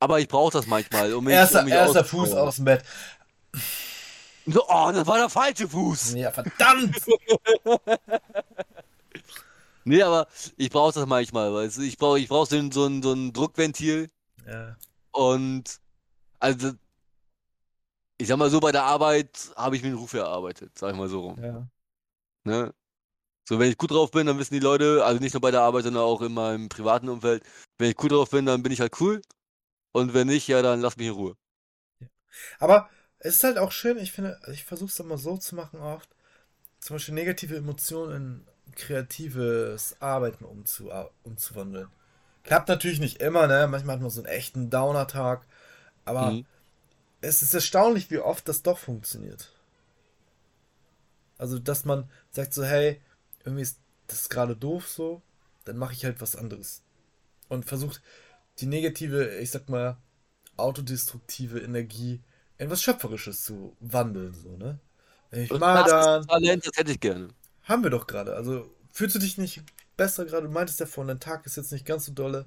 Aber ich brauche das manchmal. Um mich, erster um mich erster Fuß aus dem Bett. So, oh, das war der falsche Fuß. Ja, verdammt! *laughs* nee, aber ich brauche das manchmal, weißt du? Ich brauche ich brauch so, ein, so, ein, so ein Druckventil. Ja. Und also ich sag mal so, bei der Arbeit habe ich mir einen Ruf erarbeitet, sag ich mal so rum. Ja. Ne? So, wenn ich gut drauf bin, dann wissen die Leute, also nicht nur bei der Arbeit, sondern auch in meinem privaten Umfeld, wenn ich gut drauf bin, dann bin ich halt cool. Und wenn nicht, ja, dann lass mich in Ruhe. Ja. Aber es ist halt auch schön, ich finde, ich versuche es immer so zu machen oft, zum Beispiel negative Emotionen in kreatives Arbeiten umzu, umzuwandeln. Klappt natürlich nicht immer, ne? Manchmal hat man so einen echten Downer-Tag. Aber mhm. Es ist erstaunlich, wie oft das doch funktioniert. Also, dass man sagt so, hey, irgendwie ist das gerade doof so, dann mache ich halt was anderes. Und versucht die negative, ich sag mal, autodestruktive Energie in was Schöpferisches zu wandeln, so, ne? Ich mal dann. Talent, das hätte ich gerne. Haben wir doch gerade. Also, fühlst du dich nicht besser gerade? Du meintest ja vorhin, dein Tag ist jetzt nicht ganz so dolle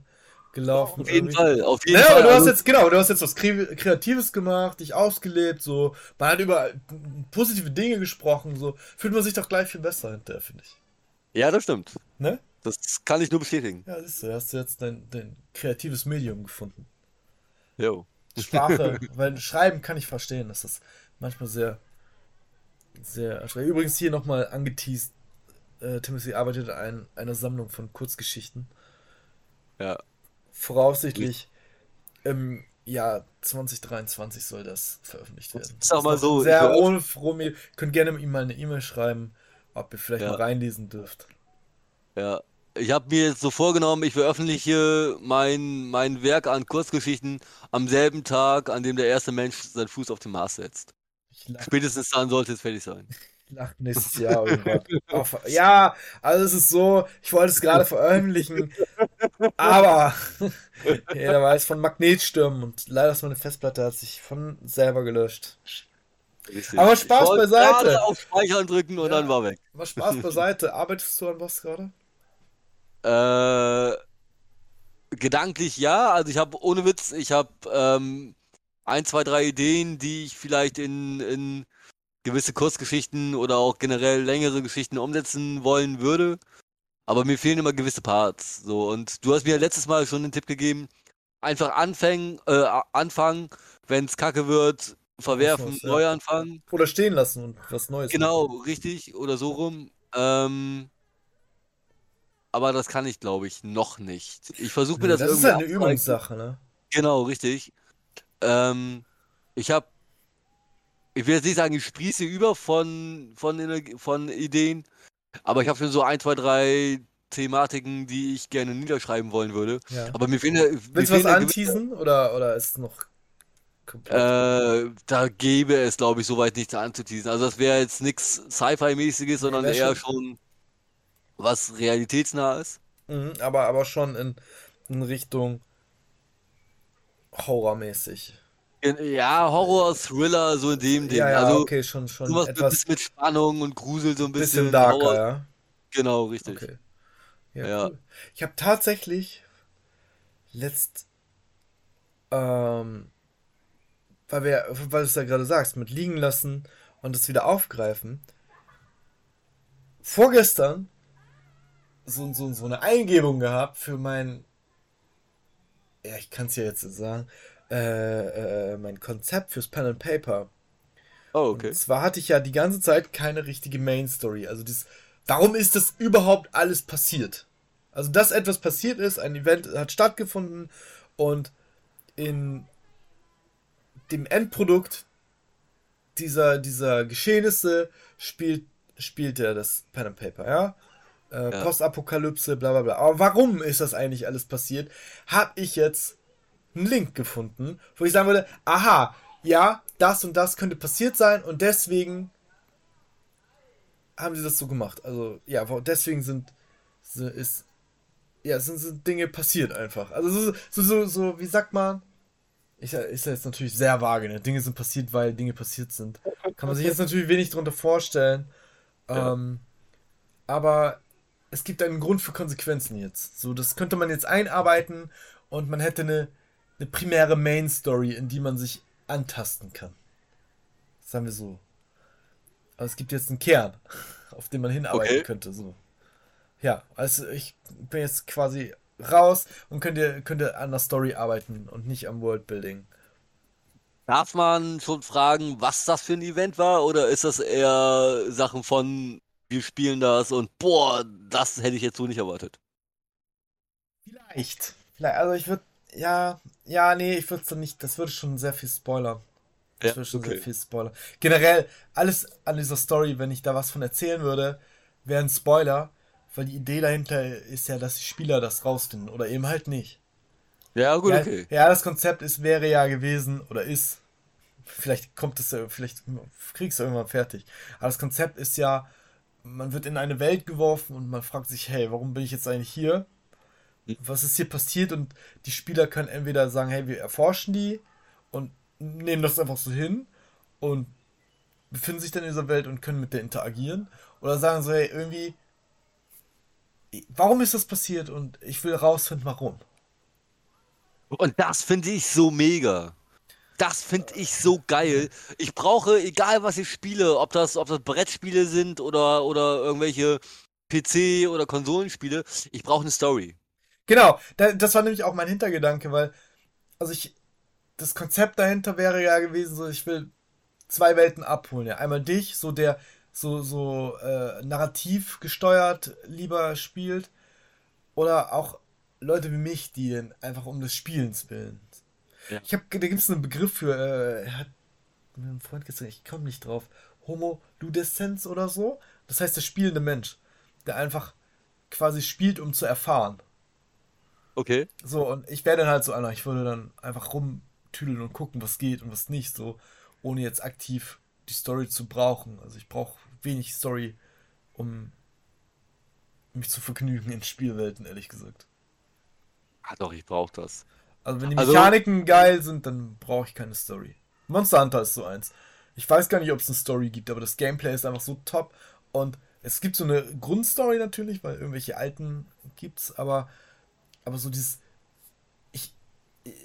gelaufen. Auf jeden irgendwie. Fall, auf jeden ja, Fall. Du hast also jetzt, genau, du hast jetzt was Kreatives gemacht, dich ausgelebt, so. Man hat über positive Dinge gesprochen, so. Fühlt man sich doch gleich viel besser hinterher, finde ich. Ja, das stimmt. Ne? Das kann ich nur bestätigen. Ja, siehst du, hast du jetzt dein, dein kreatives Medium gefunden. Jo. Sprache, *laughs* weil Schreiben kann ich verstehen, dass das manchmal sehr, sehr schwer. Übrigens hier nochmal angeteased, äh, Timothy arbeitet an einer Sammlung von Kurzgeschichten. Ja. Voraussichtlich im Jahr 2023 soll das veröffentlicht werden. Sag mal so. Sehr ohne Romy. Könnt gerne ihm mal eine E-Mail schreiben, ob ihr vielleicht ja. mal reinlesen dürft. Ja. Ich habe mir jetzt so vorgenommen, ich veröffentliche mein, mein Werk an Kurzgeschichten am selben Tag, an dem der erste Mensch seinen Fuß auf den Mars setzt. Spätestens dann sollte es fertig sein. Nach nächstes Jahr *laughs* irgendwann. ja, also es ist so, ich wollte es gerade *laughs* veröffentlichen, aber *laughs* jeder weiß von Magnetstürmen und leider ist meine Festplatte hat sich von selber gelöscht. Richtig. Aber Spaß ich beiseite. auf Speichern drücken und ja, dann war weg. Aber Spaß beiseite. Arbeitest du an was gerade? Äh, gedanklich ja. Also ich habe ohne Witz, ich habe ähm, ein, zwei, drei Ideen, die ich vielleicht in, in gewisse Kurzgeschichten oder auch generell längere Geschichten umsetzen wollen würde. Aber mir fehlen immer gewisse Parts. So, und du hast mir letztes Mal schon den Tipp gegeben, einfach anfangen, äh, anfangen, wenn es kacke wird, verwerfen, was, neu anfangen. Oder stehen lassen und was Neues. Genau, machen. richtig, oder so rum. Ähm, aber das kann ich, glaube ich, noch nicht. Ich versuche mir das, das irgendwie. Das ist eine Übungssache, ne? Genau, richtig. Ähm, ich habe ich will jetzt nicht sagen, ich sprieße über von, von, von Ideen, aber ich habe schon so ein, zwei, drei Thematiken, die ich gerne niederschreiben wollen würde. Ja. Aber mir fehlen. Willst du was anteasen oder, oder ist es noch komplett? Äh, da gäbe es, glaube ich, soweit nichts anzuteasen. Also, das wäre jetzt nichts Sci-Fi-mäßiges, sondern ja, eher schon... schon was realitätsnah ist. Mhm, aber, aber schon in, in Richtung Horrormäßig. Ja, Horror, Thriller, so in dem Ding. Ja, ja, also, okay, schon, schon. Sowas etwas mit Spannung und Grusel, so ein bisschen. Bisschen darker, Horror. ja. Genau, richtig. Okay. Ja, ja. Cool. Ich habe tatsächlich letzt, ähm, weil wir, weil du es ja gerade sagst, mit liegen lassen und es wieder aufgreifen. Vorgestern so, so, so eine Eingebung gehabt für mein, ja, ich kann es ja jetzt sagen, äh, äh, mein Konzept fürs Pen and Paper. Oh, okay. Und zwar hatte ich ja die ganze Zeit keine richtige Main Story. Also das, warum ist das überhaupt alles passiert? Also dass etwas passiert ist, ein Event hat stattgefunden und in dem Endprodukt dieser, dieser Geschehnisse spielt, spielt er das Pen and Paper, ja? Äh, ja. Postapokalypse, bla bla bla. Aber warum ist das eigentlich alles passiert? Hab ich jetzt einen Link gefunden, wo ich sagen würde, aha, ja, das und das könnte passiert sein und deswegen haben sie das so gemacht. Also, ja, deswegen sind, ist, ja, sind, sind Dinge passiert einfach. Also, so, so, so, so wie sagt man, ich, ist ja jetzt natürlich sehr vage, ne? Dinge sind passiert, weil Dinge passiert sind. Kann man sich jetzt natürlich wenig darunter vorstellen. Ja. Ähm, aber es gibt einen Grund für Konsequenzen jetzt. So, das könnte man jetzt einarbeiten und man hätte eine eine primäre Main Story, in die man sich antasten kann. Sagen wir so. Aber es gibt jetzt einen Kern, auf den man hinarbeiten okay. könnte. So. Ja, also ich bin jetzt quasi raus und könnte, könnte an der Story arbeiten und nicht am Worldbuilding. Darf man schon fragen, was das für ein Event war? Oder ist das eher Sachen von, wir spielen das und boah, das hätte ich jetzt so nicht erwartet? Vielleicht. Vielleicht. Also ich würde ja, ja, nee, ich würde es nicht, das würde schon sehr viel spoilern. Das ja, würde schon okay. sehr viel spoilern. Generell, alles an dieser Story, wenn ich da was von erzählen würde, wäre ein Spoiler, weil die Idee dahinter ist ja, dass die Spieler das rausfinden oder eben halt nicht. Ja, gut, Ja, okay. ja, das Konzept ist, wäre ja gewesen oder ist, vielleicht kommt es, vielleicht kriegst du irgendwann fertig. Aber das Konzept ist ja, man wird in eine Welt geworfen und man fragt sich, hey, warum bin ich jetzt eigentlich hier? Was ist hier passiert? Und die Spieler können entweder sagen, hey, wir erforschen die und nehmen das einfach so hin und befinden sich dann in dieser Welt und können mit der interagieren. Oder sagen so, hey, irgendwie, warum ist das passiert? Und ich will rausfinden, warum. Und das finde ich so mega. Das finde ich so geil. Ich brauche, egal was ich spiele, ob das, ob das Brettspiele sind oder, oder irgendwelche PC- oder Konsolenspiele, ich brauche eine Story. Genau, da, das war nämlich auch mein Hintergedanke, weil, also ich, das Konzept dahinter wäre ja gewesen, so ich will zwei Welten abholen. Ja. Einmal dich, so der so, so äh, narrativ gesteuert lieber spielt, oder auch Leute wie mich, die dann einfach um des Spielens willen. Ja. Ich habe, da gibt es einen Begriff für, äh, er hat mir ein Freund gesagt, ich komme nicht drauf, Homo Ludescens oder so. Das heißt der spielende Mensch, der einfach quasi spielt, um zu erfahren. Okay. So, und ich wäre dann halt so einer, ich würde dann einfach rumtüdeln und gucken, was geht und was nicht, so, ohne jetzt aktiv die Story zu brauchen. Also ich brauche wenig Story, um mich zu vergnügen in Spielwelten, ehrlich gesagt. Ah, doch, ich brauche das. Also wenn die Also- Mechaniken geil sind, dann brauche ich keine Story. Monster Hunter ist so eins. Ich weiß gar nicht, ob es eine Story gibt, aber das Gameplay ist einfach so top. Und es gibt so eine Grundstory natürlich, weil irgendwelche alten gibt's, aber, aber so dieses. Ich.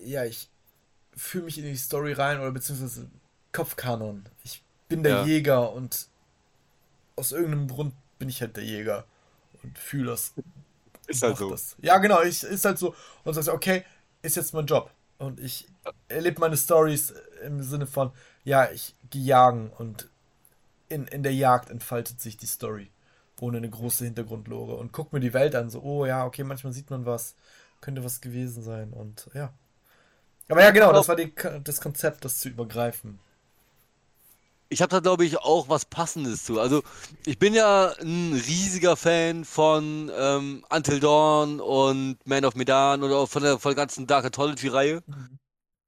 Ja, ich fühle mich in die Story rein oder beziehungsweise Kopfkanon. Ich bin der Ja. Jäger und aus irgendeinem Grund bin ich halt der Jäger und fühle das Ist halt so. das. Ja, genau, ich, ist halt so. Und sagst, okay, ist jetzt mein Job. Und ich erlebe meine Stories im Sinne von, ja, ich gehe jagen und in, in der Jagd entfaltet sich die Story. Ohne eine große Hintergrundlore. Und guck mir die Welt an, so, oh ja, okay, manchmal sieht man was, könnte was gewesen sein. Und ja. Aber ja, genau, das war die, das Konzept, das zu übergreifen. Ich habe da, glaube ich, auch was Passendes zu. Also, ich bin ja ein riesiger Fan von ähm, Until Dawn und Man of Medan oder auch von der, von der ganzen Dark Anthology-Reihe.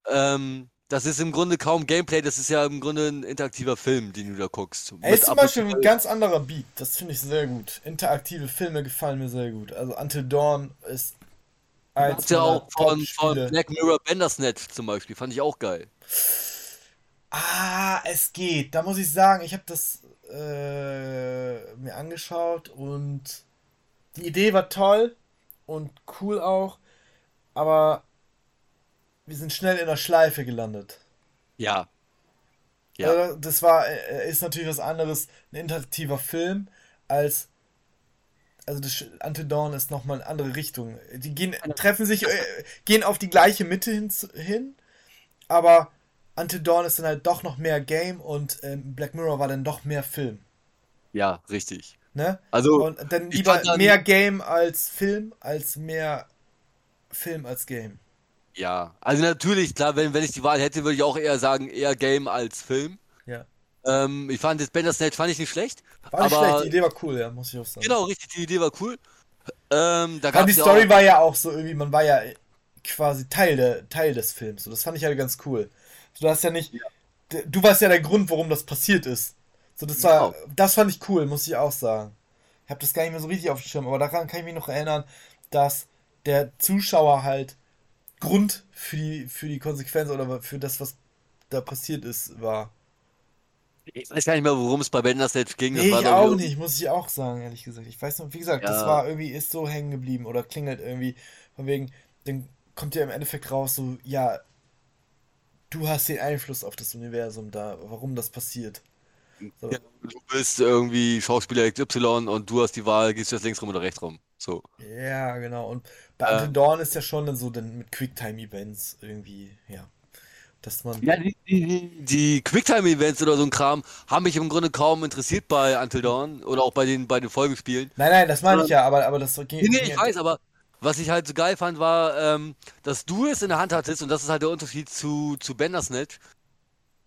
Ähm, das ist im Grunde kaum Gameplay, das ist ja im Grunde ein interaktiver Film, den du da guckst. Er ist zum Beispiel ein ganz anderer Beat. Das finde ich sehr gut. Interaktive Filme gefallen mir sehr gut. Also Until Dawn ist Hast ja auch von, von. Black Mirror Bandersnatch zum Beispiel, fand ich auch geil. Ah, es geht. Da muss ich sagen, ich habe das äh, mir angeschaut und die Idee war toll und cool auch, aber wir sind schnell in der Schleife gelandet. Ja. Ja. Also das war, äh, ist natürlich was anderes, ein interaktiver Film, als, also das Until Dawn ist nochmal eine andere Richtung. Die gehen, treffen sich, äh, gehen auf die gleiche Mitte hin, hin aber Until Dawn ist dann halt doch noch mehr Game und ähm, Black Mirror war dann doch mehr Film. Ja, richtig. Ne? Also, Und dann lieber dann- mehr Game als Film, als mehr Film als Game. ja. Also natürlich, klar, wenn, wenn ich die Wahl hätte, würde ich auch eher sagen, eher Game als Film. Ja. Ähm, ich fand das Bandersnatch fand ich nicht schlecht. War nicht aber schlecht, die Idee war cool, ja, muss ich auch sagen. genau, richtig, die Idee war cool. Ähm, da Aber die ja Story auch, war ja auch so irgendwie, man war ja quasi Teil, der, Teil des Films. So, das fand ich halt ganz cool. So, du hast ja nicht. d- Du warst ja der Grund, warum das passiert ist. So, das war. Genau. Das fand ich cool, muss ich auch sagen. Ich habe das gar nicht mehr so richtig auf dem Schirm, aber daran kann ich mich noch erinnern, dass der Zuschauer halt Grund für die, für die Konsequenz oder für das, was da passiert ist, war. Ich weiß gar nicht mehr, worum es bei Bandersnatch ging. Das Nee, ich auch nicht, muss ich auch sagen, ehrlich gesagt. Ich weiß noch, wie gesagt, das Ja. war irgendwie, ist so hängen geblieben oder klingelt irgendwie. Von wegen, dann kommt ja im Endeffekt raus, so, ja, du hast den Einfluss auf das Universum da, warum das passiert. So. Ja, du bist irgendwie Schauspieler XY und du hast die Wahl, gehst du jetzt links rum oder rechts rum. So. Ja, genau. Und bei Äh. Until Dawn ist ja schon dann so dann mit Quicktime-Events irgendwie, ja. Dass man. Ja, die, die, die Quicktime-Events oder so ein Kram haben mich im Grunde kaum interessiert bei Until Dawn oder auch bei den, bei den Folgespielen. Nein, nein, das meine ich ja, aber, aber das ging. Nee, nee, ich weiß, aber was ich halt so geil fand, war, ähm, dass du es in der Hand hattest, und das ist halt der Unterschied zu, zu Bandersnatch.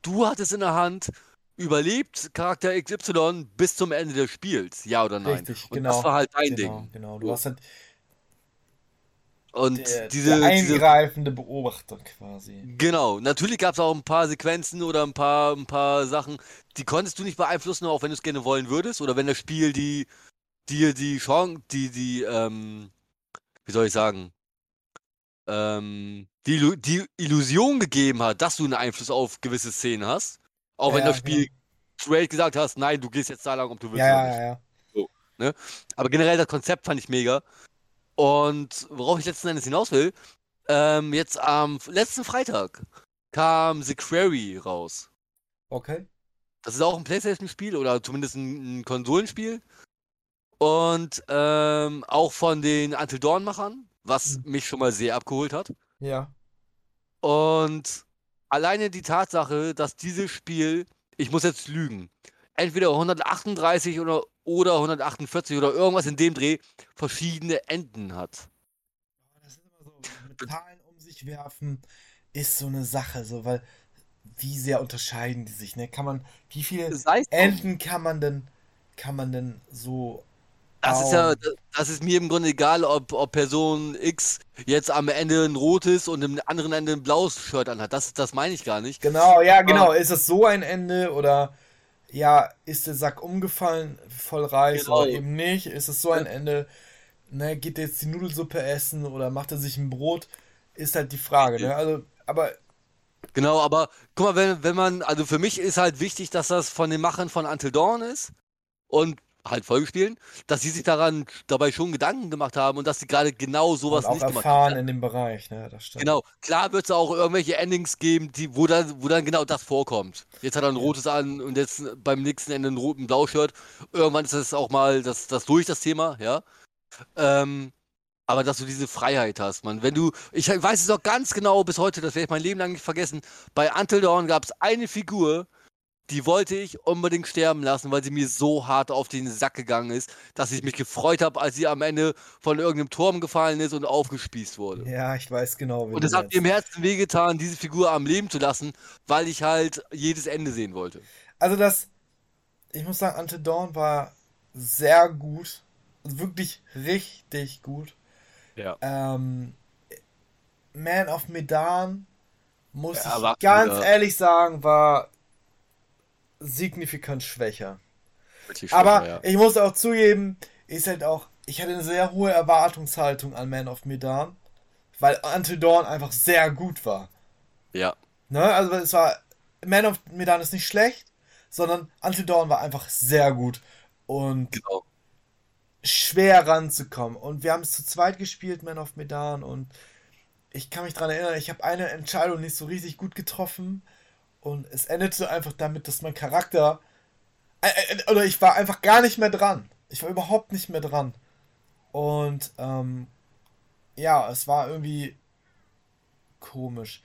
Du hattest in der Hand, überlebt Charakter XY bis zum Ende des Spiels, ja oder nein? Richtig, Und genau. das war halt dein Genau, Ding. genau. Du hast halt Und der, diese, der diese eingreifende Beobachter quasi. Genau, natürlich gab es auch ein paar Sequenzen oder ein paar, ein paar Sachen, die konntest du nicht beeinflussen, auch wenn du es gerne wollen würdest, oder wenn das Spiel die dir die Chance, die, die, ähm, wie soll ich sagen, ähm, die, die Illusion gegeben hat, dass du einen Einfluss auf gewisse Szenen hast. Auch wenn Ja, das Spiel straight gesagt hast, nein, du gehst jetzt da lang, ob du willst Ja, ja, ja, ja. Aber generell das Konzept fand ich mega. Und worauf ich letzten Endes hinaus will, ähm, jetzt am letzten Freitag kam The Quarry raus. Okay. Das ist auch ein PlayStation-Spiel oder zumindest ein, ein Konsolenspiel. Und ähm, auch von den Until Dawn-Machern, was Mhm. mich schon mal sehr abgeholt hat. Ja. Und alleine die Tatsache, dass dieses Spiel, ich muss jetzt lügen, entweder 138 oder, oder 148 oder irgendwas in dem Dreh, verschiedene Enden hat. Das ist immer so, mit Zahlen um sich werfen ist so eine Sache, so, weil wie sehr unterscheiden die sich, ne? Kann man, wie viele es drum. Enden kann man denn, kann man denn so Das ist ja, das ist mir im Grunde egal, ob, ob Person X jetzt am Ende ein rotes und am anderen Ende ein blaues Shirt anhat. Das, das meine ich gar nicht. Genau, ja, genau. Ist es so ein Ende oder ja, ist der Sack umgefallen, voll Reis Genau. oder eben nicht? Ist es so ein Ende, ne, geht er jetzt die Nudelsuppe essen oder macht er sich ein Brot? Ist halt die Frage, ne? Also, aber Genau, aber guck mal, wenn, wenn man, also für mich ist halt wichtig, dass das von den Machern von Until Dawn ist und halt Folgespielen, dass sie sich daran dabei schon Gedanken gemacht haben und dass sie gerade genau sowas und auch nicht gemacht erfahren haben. in dem Bereich, ne? Das stimmt. Genau, klar wird es auch irgendwelche Endings geben, die, wo, dann, wo dann genau das vorkommt. Jetzt hat er ein Ja. rotes an und jetzt beim nächsten Ende ein roten Blaushirt. Irgendwann ist das auch mal das, das durch, das Thema, ja. Ähm, aber dass du diese Freiheit hast, man. Wenn du, ich weiß es auch ganz genau bis heute, das werde ich mein Leben lang nicht vergessen. Bei Until Dawn gab es eine Figur, die wollte ich unbedingt sterben lassen, weil sie mir so hart auf den Sack gegangen ist, dass ich mich gefreut habe, als sie am Ende von irgendeinem Turm gefallen ist und aufgespießt wurde. Ja, ich weiß genau, wie Und es hat mir im. Herzen wehgetan, diese Figur am Leben zu lassen, weil ich halt jedes Ende sehen wollte. Also das, ich muss sagen, Until Dawn war sehr gut. Also wirklich richtig gut. Ja. Ähm, Man of Medan, muss Ja, ich ganz wieder- ehrlich sagen, war signifikant schwächer. Wirklich Aber ja. ich muss auch zugeben, ist halt auch, ich hatte eine sehr hohe Erwartungshaltung an Man of Medan, weil Until Dawn einfach sehr gut war. Ja. Ne? Also es war, Man of Medan ist nicht schlecht, sondern Until Dawn war einfach sehr gut und Genau. schwer ranzukommen. Und wir haben es zu zweit gespielt, Man of Medan, und ich kann mich daran erinnern, ich habe eine Entscheidung nicht so richtig gut getroffen und es endete einfach damit, dass mein Charakter äh, äh, oder ich war einfach gar nicht mehr dran. Ich war überhaupt nicht mehr dran. Und ähm, ja, es war irgendwie komisch.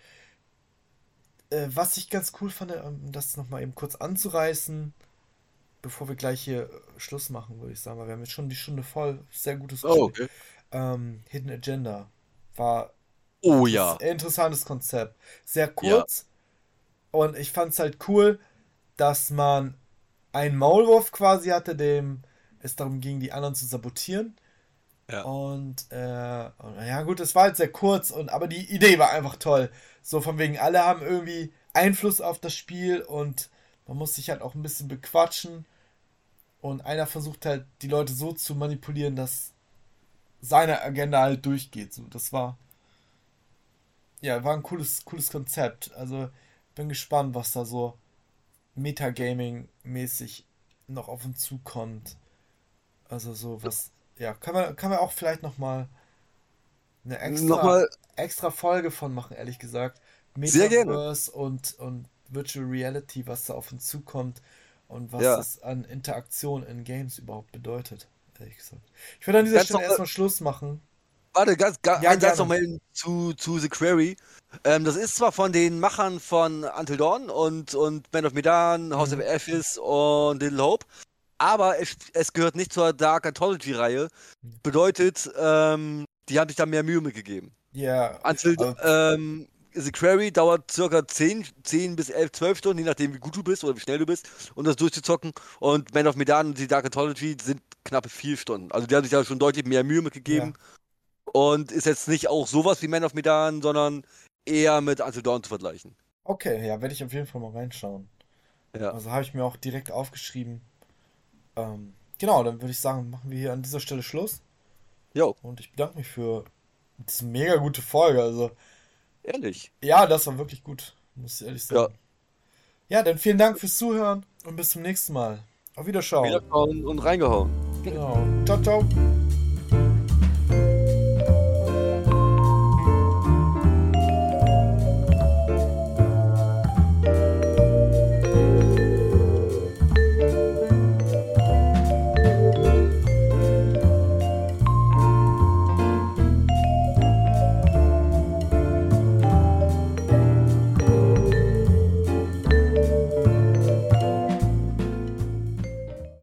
Äh, was ich ganz cool fand, um das nochmal eben kurz anzureißen, bevor wir gleich hier äh, Schluss machen, würde ich sagen, weil wir haben jetzt schon die Stunde voll. Sehr gutes Oh, okay. Ähm, Hidden Agenda war Oh ja. interessantes Konzept. Sehr kurz. Und ich fand es halt cool, dass man einen Maulwurf quasi hatte, dem es darum ging, die anderen zu sabotieren. Ja. Und, äh, ja gut, es war halt sehr kurz, und aber die Idee war einfach toll. So von wegen, alle haben irgendwie Einfluss auf das Spiel und man muss sich halt auch ein bisschen bequatschen. Und einer versucht halt, die Leute so zu manipulieren, dass seine Agenda halt durchgeht. So, das war. Ja, war ein cooles, cooles Konzept. Also, bin gespannt, was da so Metagaming-mäßig noch auf uns zukommt. Also so was. Ja, kann man, kann man auch vielleicht nochmal eine extra, Nochmal, extra Folge von machen, ehrlich gesagt. Sehr gerne. Metaverse und, und Virtual Reality, was da auf uns zukommt und was Ja. das an Interaktion in Games überhaupt bedeutet, ehrlich gesagt. Ich würde an dieser Ganz Stelle erstmal Schluss machen. Warte, ganz, ganz, Ja, ein Satz gerne. noch mal zu, zu The Quarry. Ähm, das ist zwar von den Machern von Until Dawn und, und Man of Medan, House Mhm. of Ashes und Little Hope, aber es, es gehört nicht zur Dark Anthology-Reihe. Bedeutet, ähm, die haben sich da mehr Mühe mitgegeben. Ja, Until, aber- ähm, The Quarry dauert circa 10, 10 bis 11, 12 Stunden, je nachdem wie gut du bist oder wie schnell du bist, um das durchzuzocken. Und Man of Medan und die Dark Anthology sind knappe 4 Stunden. Also die haben sich da schon deutlich mehr Mühe mitgegeben. Und ist jetzt nicht auch sowas wie Man of Medan, sondern eher mit Until Dawn zu vergleichen. Okay, ja, werde ich auf jeden Fall mal reinschauen. Ja. Also habe ich mir auch direkt aufgeschrieben. Ähm, genau, dann würde ich sagen, machen wir hier an dieser Stelle Schluss. Jo, Und ich bedanke mich für diese mega gute Folge. Also, ehrlich. ja, das war wirklich gut, muss ich ehrlich sagen. Ja, dann vielen Dank fürs Zuhören und bis zum nächsten Mal. Auf Wiederschauen. Wiederschauen und reingehauen. Genau. Ciao, ciao.